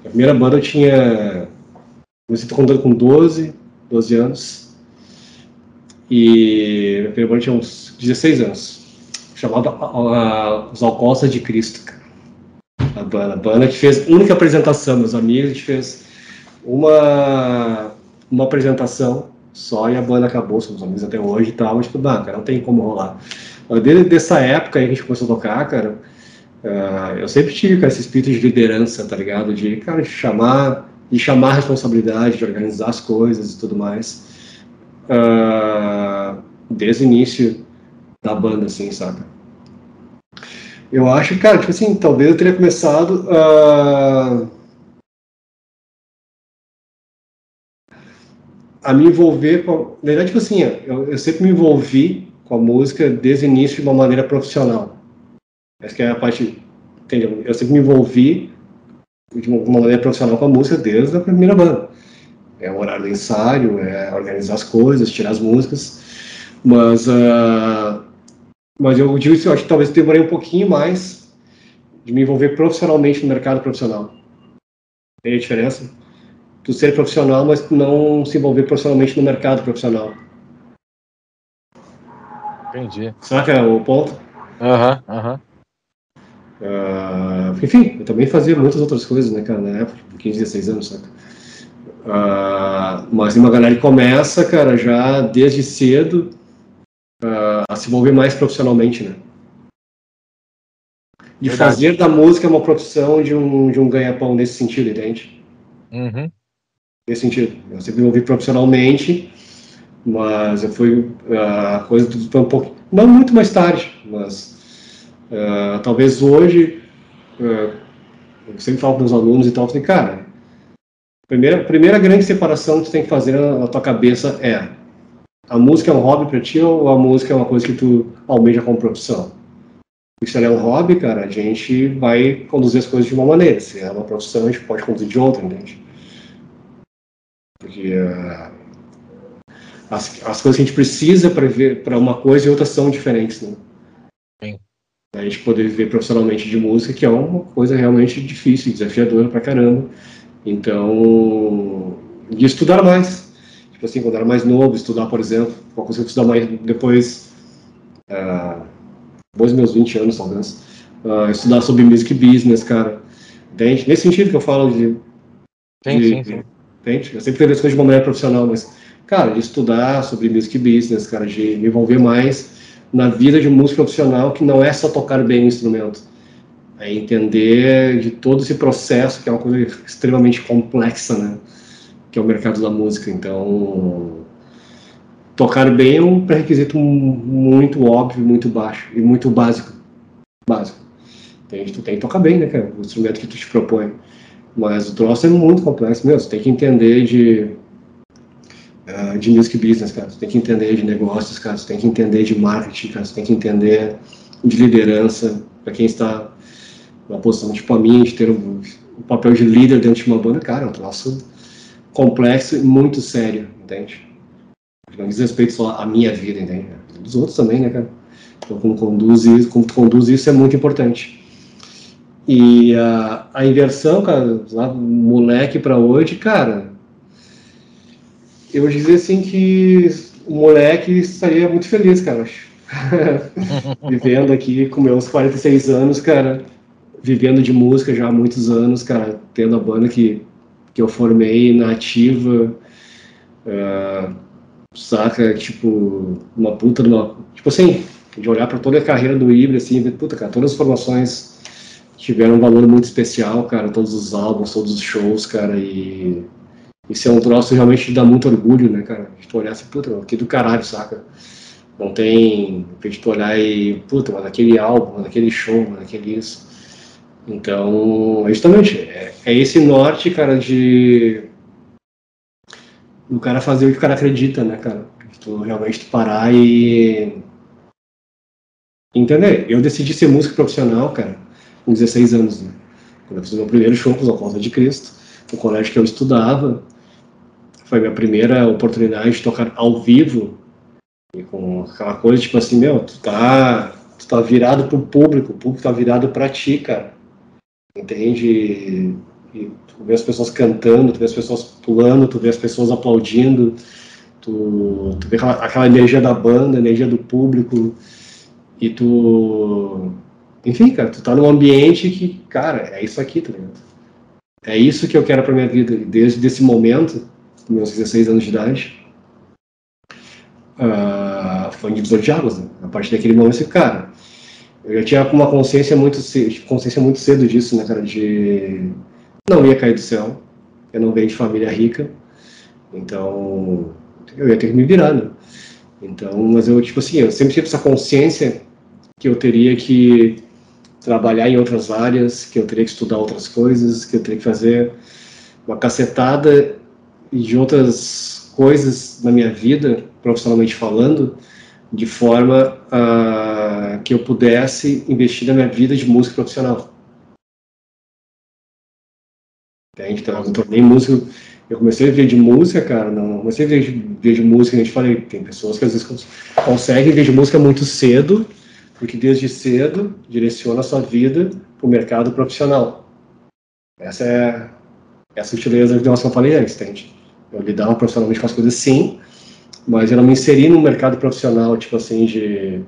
A primeira banda eu tinha. Comecei tocando com 12, 12 anos. E a primeira banda tinha uns 16 anos. Chamada Os Alcoças de Cristo, cara a banda. Que fez única apresentação, meus amigos, a gente fez uma, uma apresentação só e a banda acabou, somos amigos até hoje e tal, mas tipo, não, cara, não tem como rolar. Desde essa época aí que a gente começou a tocar, cara, uh, eu sempre tive cara, esse espírito de liderança, tá ligado? De, cara, chamar, de chamar a responsabilidade, de organizar as coisas e tudo mais. Uh, desde o início da banda, assim, saca? Eu acho, cara, tipo assim, talvez eu teria começado a. a me envolver com. Na verdade, tipo assim, eu, eu sempre me envolvi com a música desde o início de uma maneira profissional. Essa é a parte. Entendeu? Eu sempre me envolvi de uma maneira profissional com a música desde a primeira banda. É o horário do ensaio, é organizar as coisas, tirar as músicas. Mas, uh, mas eu digo isso, eu acho que talvez eu demorei um pouquinho mais de me envolver profissionalmente no mercado profissional. Tem a diferença? Tu ser profissional, mas não se envolver profissionalmente no mercado profissional. Entendi. Saca o ponto? Aham, uhum, aham. Uhum. Uh, enfim, eu também fazia muitas outras coisas, né, cara, na época, 15, 16 anos, saca? Uh, mas uma galera que começa, cara, já desde cedo uh, a se envolver mais profissionalmente, né? De Verdade. fazer da música uma profissão de um, de um ganha-pão nesse sentido, entende? Uhum. Nesse sentido. Eu sempre me envolvi profissionalmente, mas eu fui a coisa foi um pouco não muito mais tarde mas uh, talvez hoje uh, eu sempre falo para os alunos e tal falei cara primeira primeira grande separação que tu tem que fazer na, na tua cabeça é a música é um hobby para ti ou a música é uma coisa que tu almeja como profissão Porque se ela é um hobby cara a gente vai conduzir as coisas de uma maneira se é uma profissão a gente pode conduzir de outra entende porque uh, as, as coisas que a gente precisa para ver para uma coisa e outra são diferentes, né? Sim. A gente poder viver profissionalmente de música, que é uma coisa realmente difícil, desafiadora pra caramba. Então, de estudar mais. Assim, quando era mais novo, estudar, por exemplo, uma coisa que eu estudar mais depois, uh, depois dos meus 20 anos, talvez, uh, estudar sobre music business, cara. Entende? Nesse sentido que eu falo de. Sim, de, sim, sim. Entende? Eu sempre as coisas de uma maneira profissional, mas cara, de estudar sobre music business, cara, de me envolver mais na vida de um músico profissional que não é só tocar bem o instrumento, é entender de todo esse processo que é uma coisa extremamente complexa, né? Que é o mercado da música. Então, tocar bem é um pré-requisito muito óbvio, muito baixo e muito básico, básico. Tem, tu tem que tocar bem, né, cara? O instrumento que tu te propõe. Mas o troço é muito complexo, meu. Você tem que entender de uh, de music business, cara. Você tem que entender de negócios, cara. Você tem que entender de marketing, cara. Você tem que entender de liderança. Para quem está numa posição tipo a minha, de ter um, um, papel de líder dentro de uma banda, cara, é um troço complexo e muito sério, entende? Não diz respeito só à minha vida, entende? Dos outros também, né, cara? Então, como conduz isso, como conduz isso é muito importante. E a, a inversão, cara, lá, moleque para hoje, cara, eu vou dizer assim que o moleque estaria muito feliz, cara, acho. *laughs* vivendo aqui com meus 46 anos, cara, vivendo de música já há muitos anos, cara, tendo a banda que, que eu formei na ativa, uh, saca, tipo, uma puta de uma. Tipo assim, de olhar para toda a carreira do Ibra, assim, ver, puta, cara, todas as formações tiveram um valor muito especial, cara, todos os álbuns, todos os shows, cara, e isso é um troço que realmente dá muito orgulho, né, cara? De olhar assim, puta, que do caralho, saca? Não tem. De olhar e, puta, mas aquele álbum, aquele show, aquele isso. Então, é justamente, é, é esse norte, cara, de. O cara fazer o que o cara acredita, né, cara? Tu realmente parar e. Entender? Eu decidi ser músico profissional, cara, com 16 anos, né? Quando eu fiz meu primeiro show com os Alcosta de Cristo, no colégio que eu estudava, foi minha primeira oportunidade de tocar ao vivo e com aquela coisa tipo assim, meu, tu tá, tu tá virado pro público, o público tá virado pra ti, cara. Entende? E tu vê as pessoas cantando, tu vê as pessoas pulando, tu vê as pessoas aplaudindo, tu, tu vê aquela, aquela energia da banda, energia do público, e tu. Enfim, cara, tu tá num ambiente que, cara, é isso aqui, tá ligado? é isso que eu quero para minha vida. Desde esse momento, meus 16 anos de idade, uh, foi um divisor de águas. Né? A partir daquele momento, cara, eu já tinha uma consciência muito consciência muito cedo disso, né, cara, de não ia cair do céu, eu não venho de família rica, então eu ia ter que me virar, né? Então, mas eu, tipo assim, eu sempre tive essa consciência que eu teria que trabalhar em outras áreas, que eu teria que estudar outras coisas, que eu teria que fazer uma cacetada de outras coisas na minha vida, profissionalmente falando, de forma a que eu pudesse investir na minha vida de música profissional. Entende? Então, eu tornei músico. Eu comecei a viver de música, cara. Não comecei a viver de, de música, a gente falei, tem pessoas que às vezes conseguem viver de música muito cedo, porque desde cedo direciona a sua vida para o mercado profissional. Essa é, é a sutileza nossa eu falei antes, entende? Eu lidava profissionalmente com as coisas sim, mas eu não me inseri no mercado profissional, tipo assim, de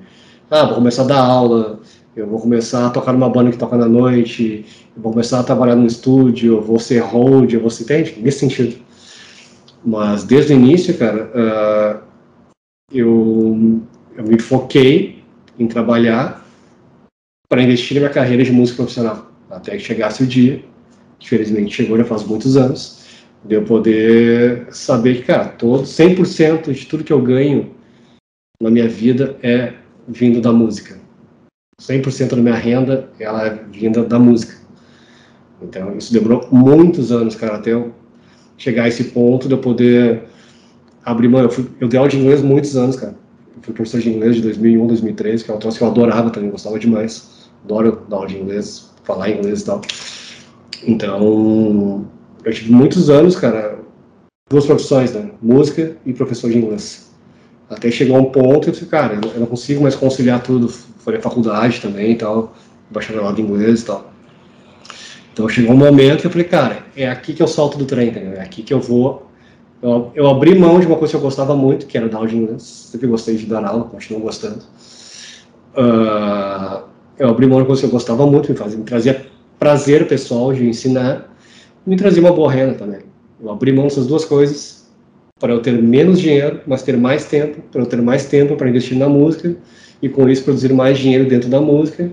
ah, vou começar a dar aula, eu vou começar a tocar numa banda que toca na noite, eu vou começar a trabalhar no estúdio, eu vou ser hold, eu vou ser, entende? Nesse sentido. Mas desde o início, cara, uh, eu, eu me foquei em trabalhar para investir na minha carreira de música profissional, até que chegasse o dia, que felizmente chegou já faz muitos anos, de eu poder saber que, cara, todo, 100% de tudo que eu ganho na minha vida é vindo da música. 100% da minha renda ela é vinda da música. Então, isso demorou muitos anos, cara, até eu chegar a esse ponto de eu poder abrir mão. Eu, fui, eu dei aula de inglês muitos anos, cara. Eu fui professor de inglês de 2001, 2003, que é um troço que eu adorava também, gostava demais. Adoro dar aula de inglês, falar inglês e tal. Então, eu tive muitos anos, cara, duas profissões, né? Música e professor de inglês. Até chegar um ponto que eu disse, cara, eu não consigo mais conciliar tudo. Falei faculdade também e tal, bacharelado em inglês e tal. Então chegou um momento que eu falei, cara, é aqui que eu salto do trem, entendeu? É aqui que eu vou. Eu, eu abri mão de uma coisa que eu gostava muito, que era dar aula de inglês. Sempre gostei de dar aula, continuo gostando. Uh, eu abri mão de uma coisa que eu gostava muito, me, fazia, me trazia prazer pessoal de ensinar, me trazia uma boa renda também. Eu abri mão dessas duas coisas para eu ter menos dinheiro, mas ter mais tempo, para eu ter mais tempo para investir na música e com isso produzir mais dinheiro dentro da música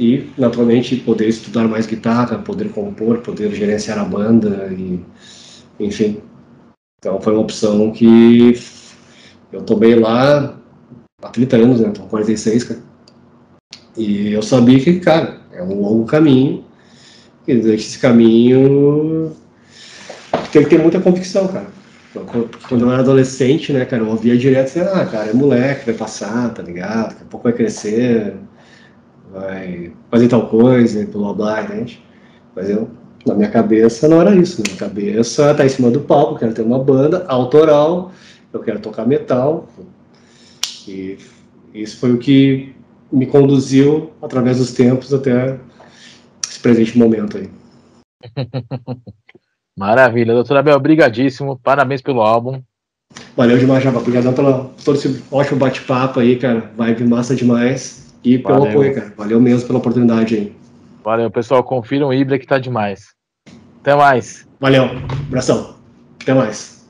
e naturalmente poder estudar mais guitarra, poder compor, poder gerenciar a banda e enfim. Então foi uma opção que eu tomei lá há 30 anos, né? Com 46, cara. E eu sabia que, cara, é um longo caminho. Durante esse caminho tem que ter muita convicção, cara. Quando eu era adolescente, né, cara, eu ouvia direto assim, ah, cara, é moleque, vai passar, tá ligado? Daqui a pouco vai crescer, vai fazer tal coisa, blá blá, entende? Mas eu, na minha cabeça, não era isso. Na minha cabeça, tá em cima do palco, quero ter uma banda autoral, eu quero tocar metal. E isso foi o que me conduziu, através dos tempos, até esse presente momento aí. *laughs* Maravilha, doutor Abel, obrigadíssimo, parabéns pelo álbum. Valeu demais, Java, obrigadão pelo todo esse ótimo bate-papo aí, cara, vibe massa demais, e pelo Valeu. apoio, cara, valeu mesmo pela oportunidade aí. Valeu, pessoal, confiram o Ibra que tá demais. Até mais. Valeu, abração, até mais.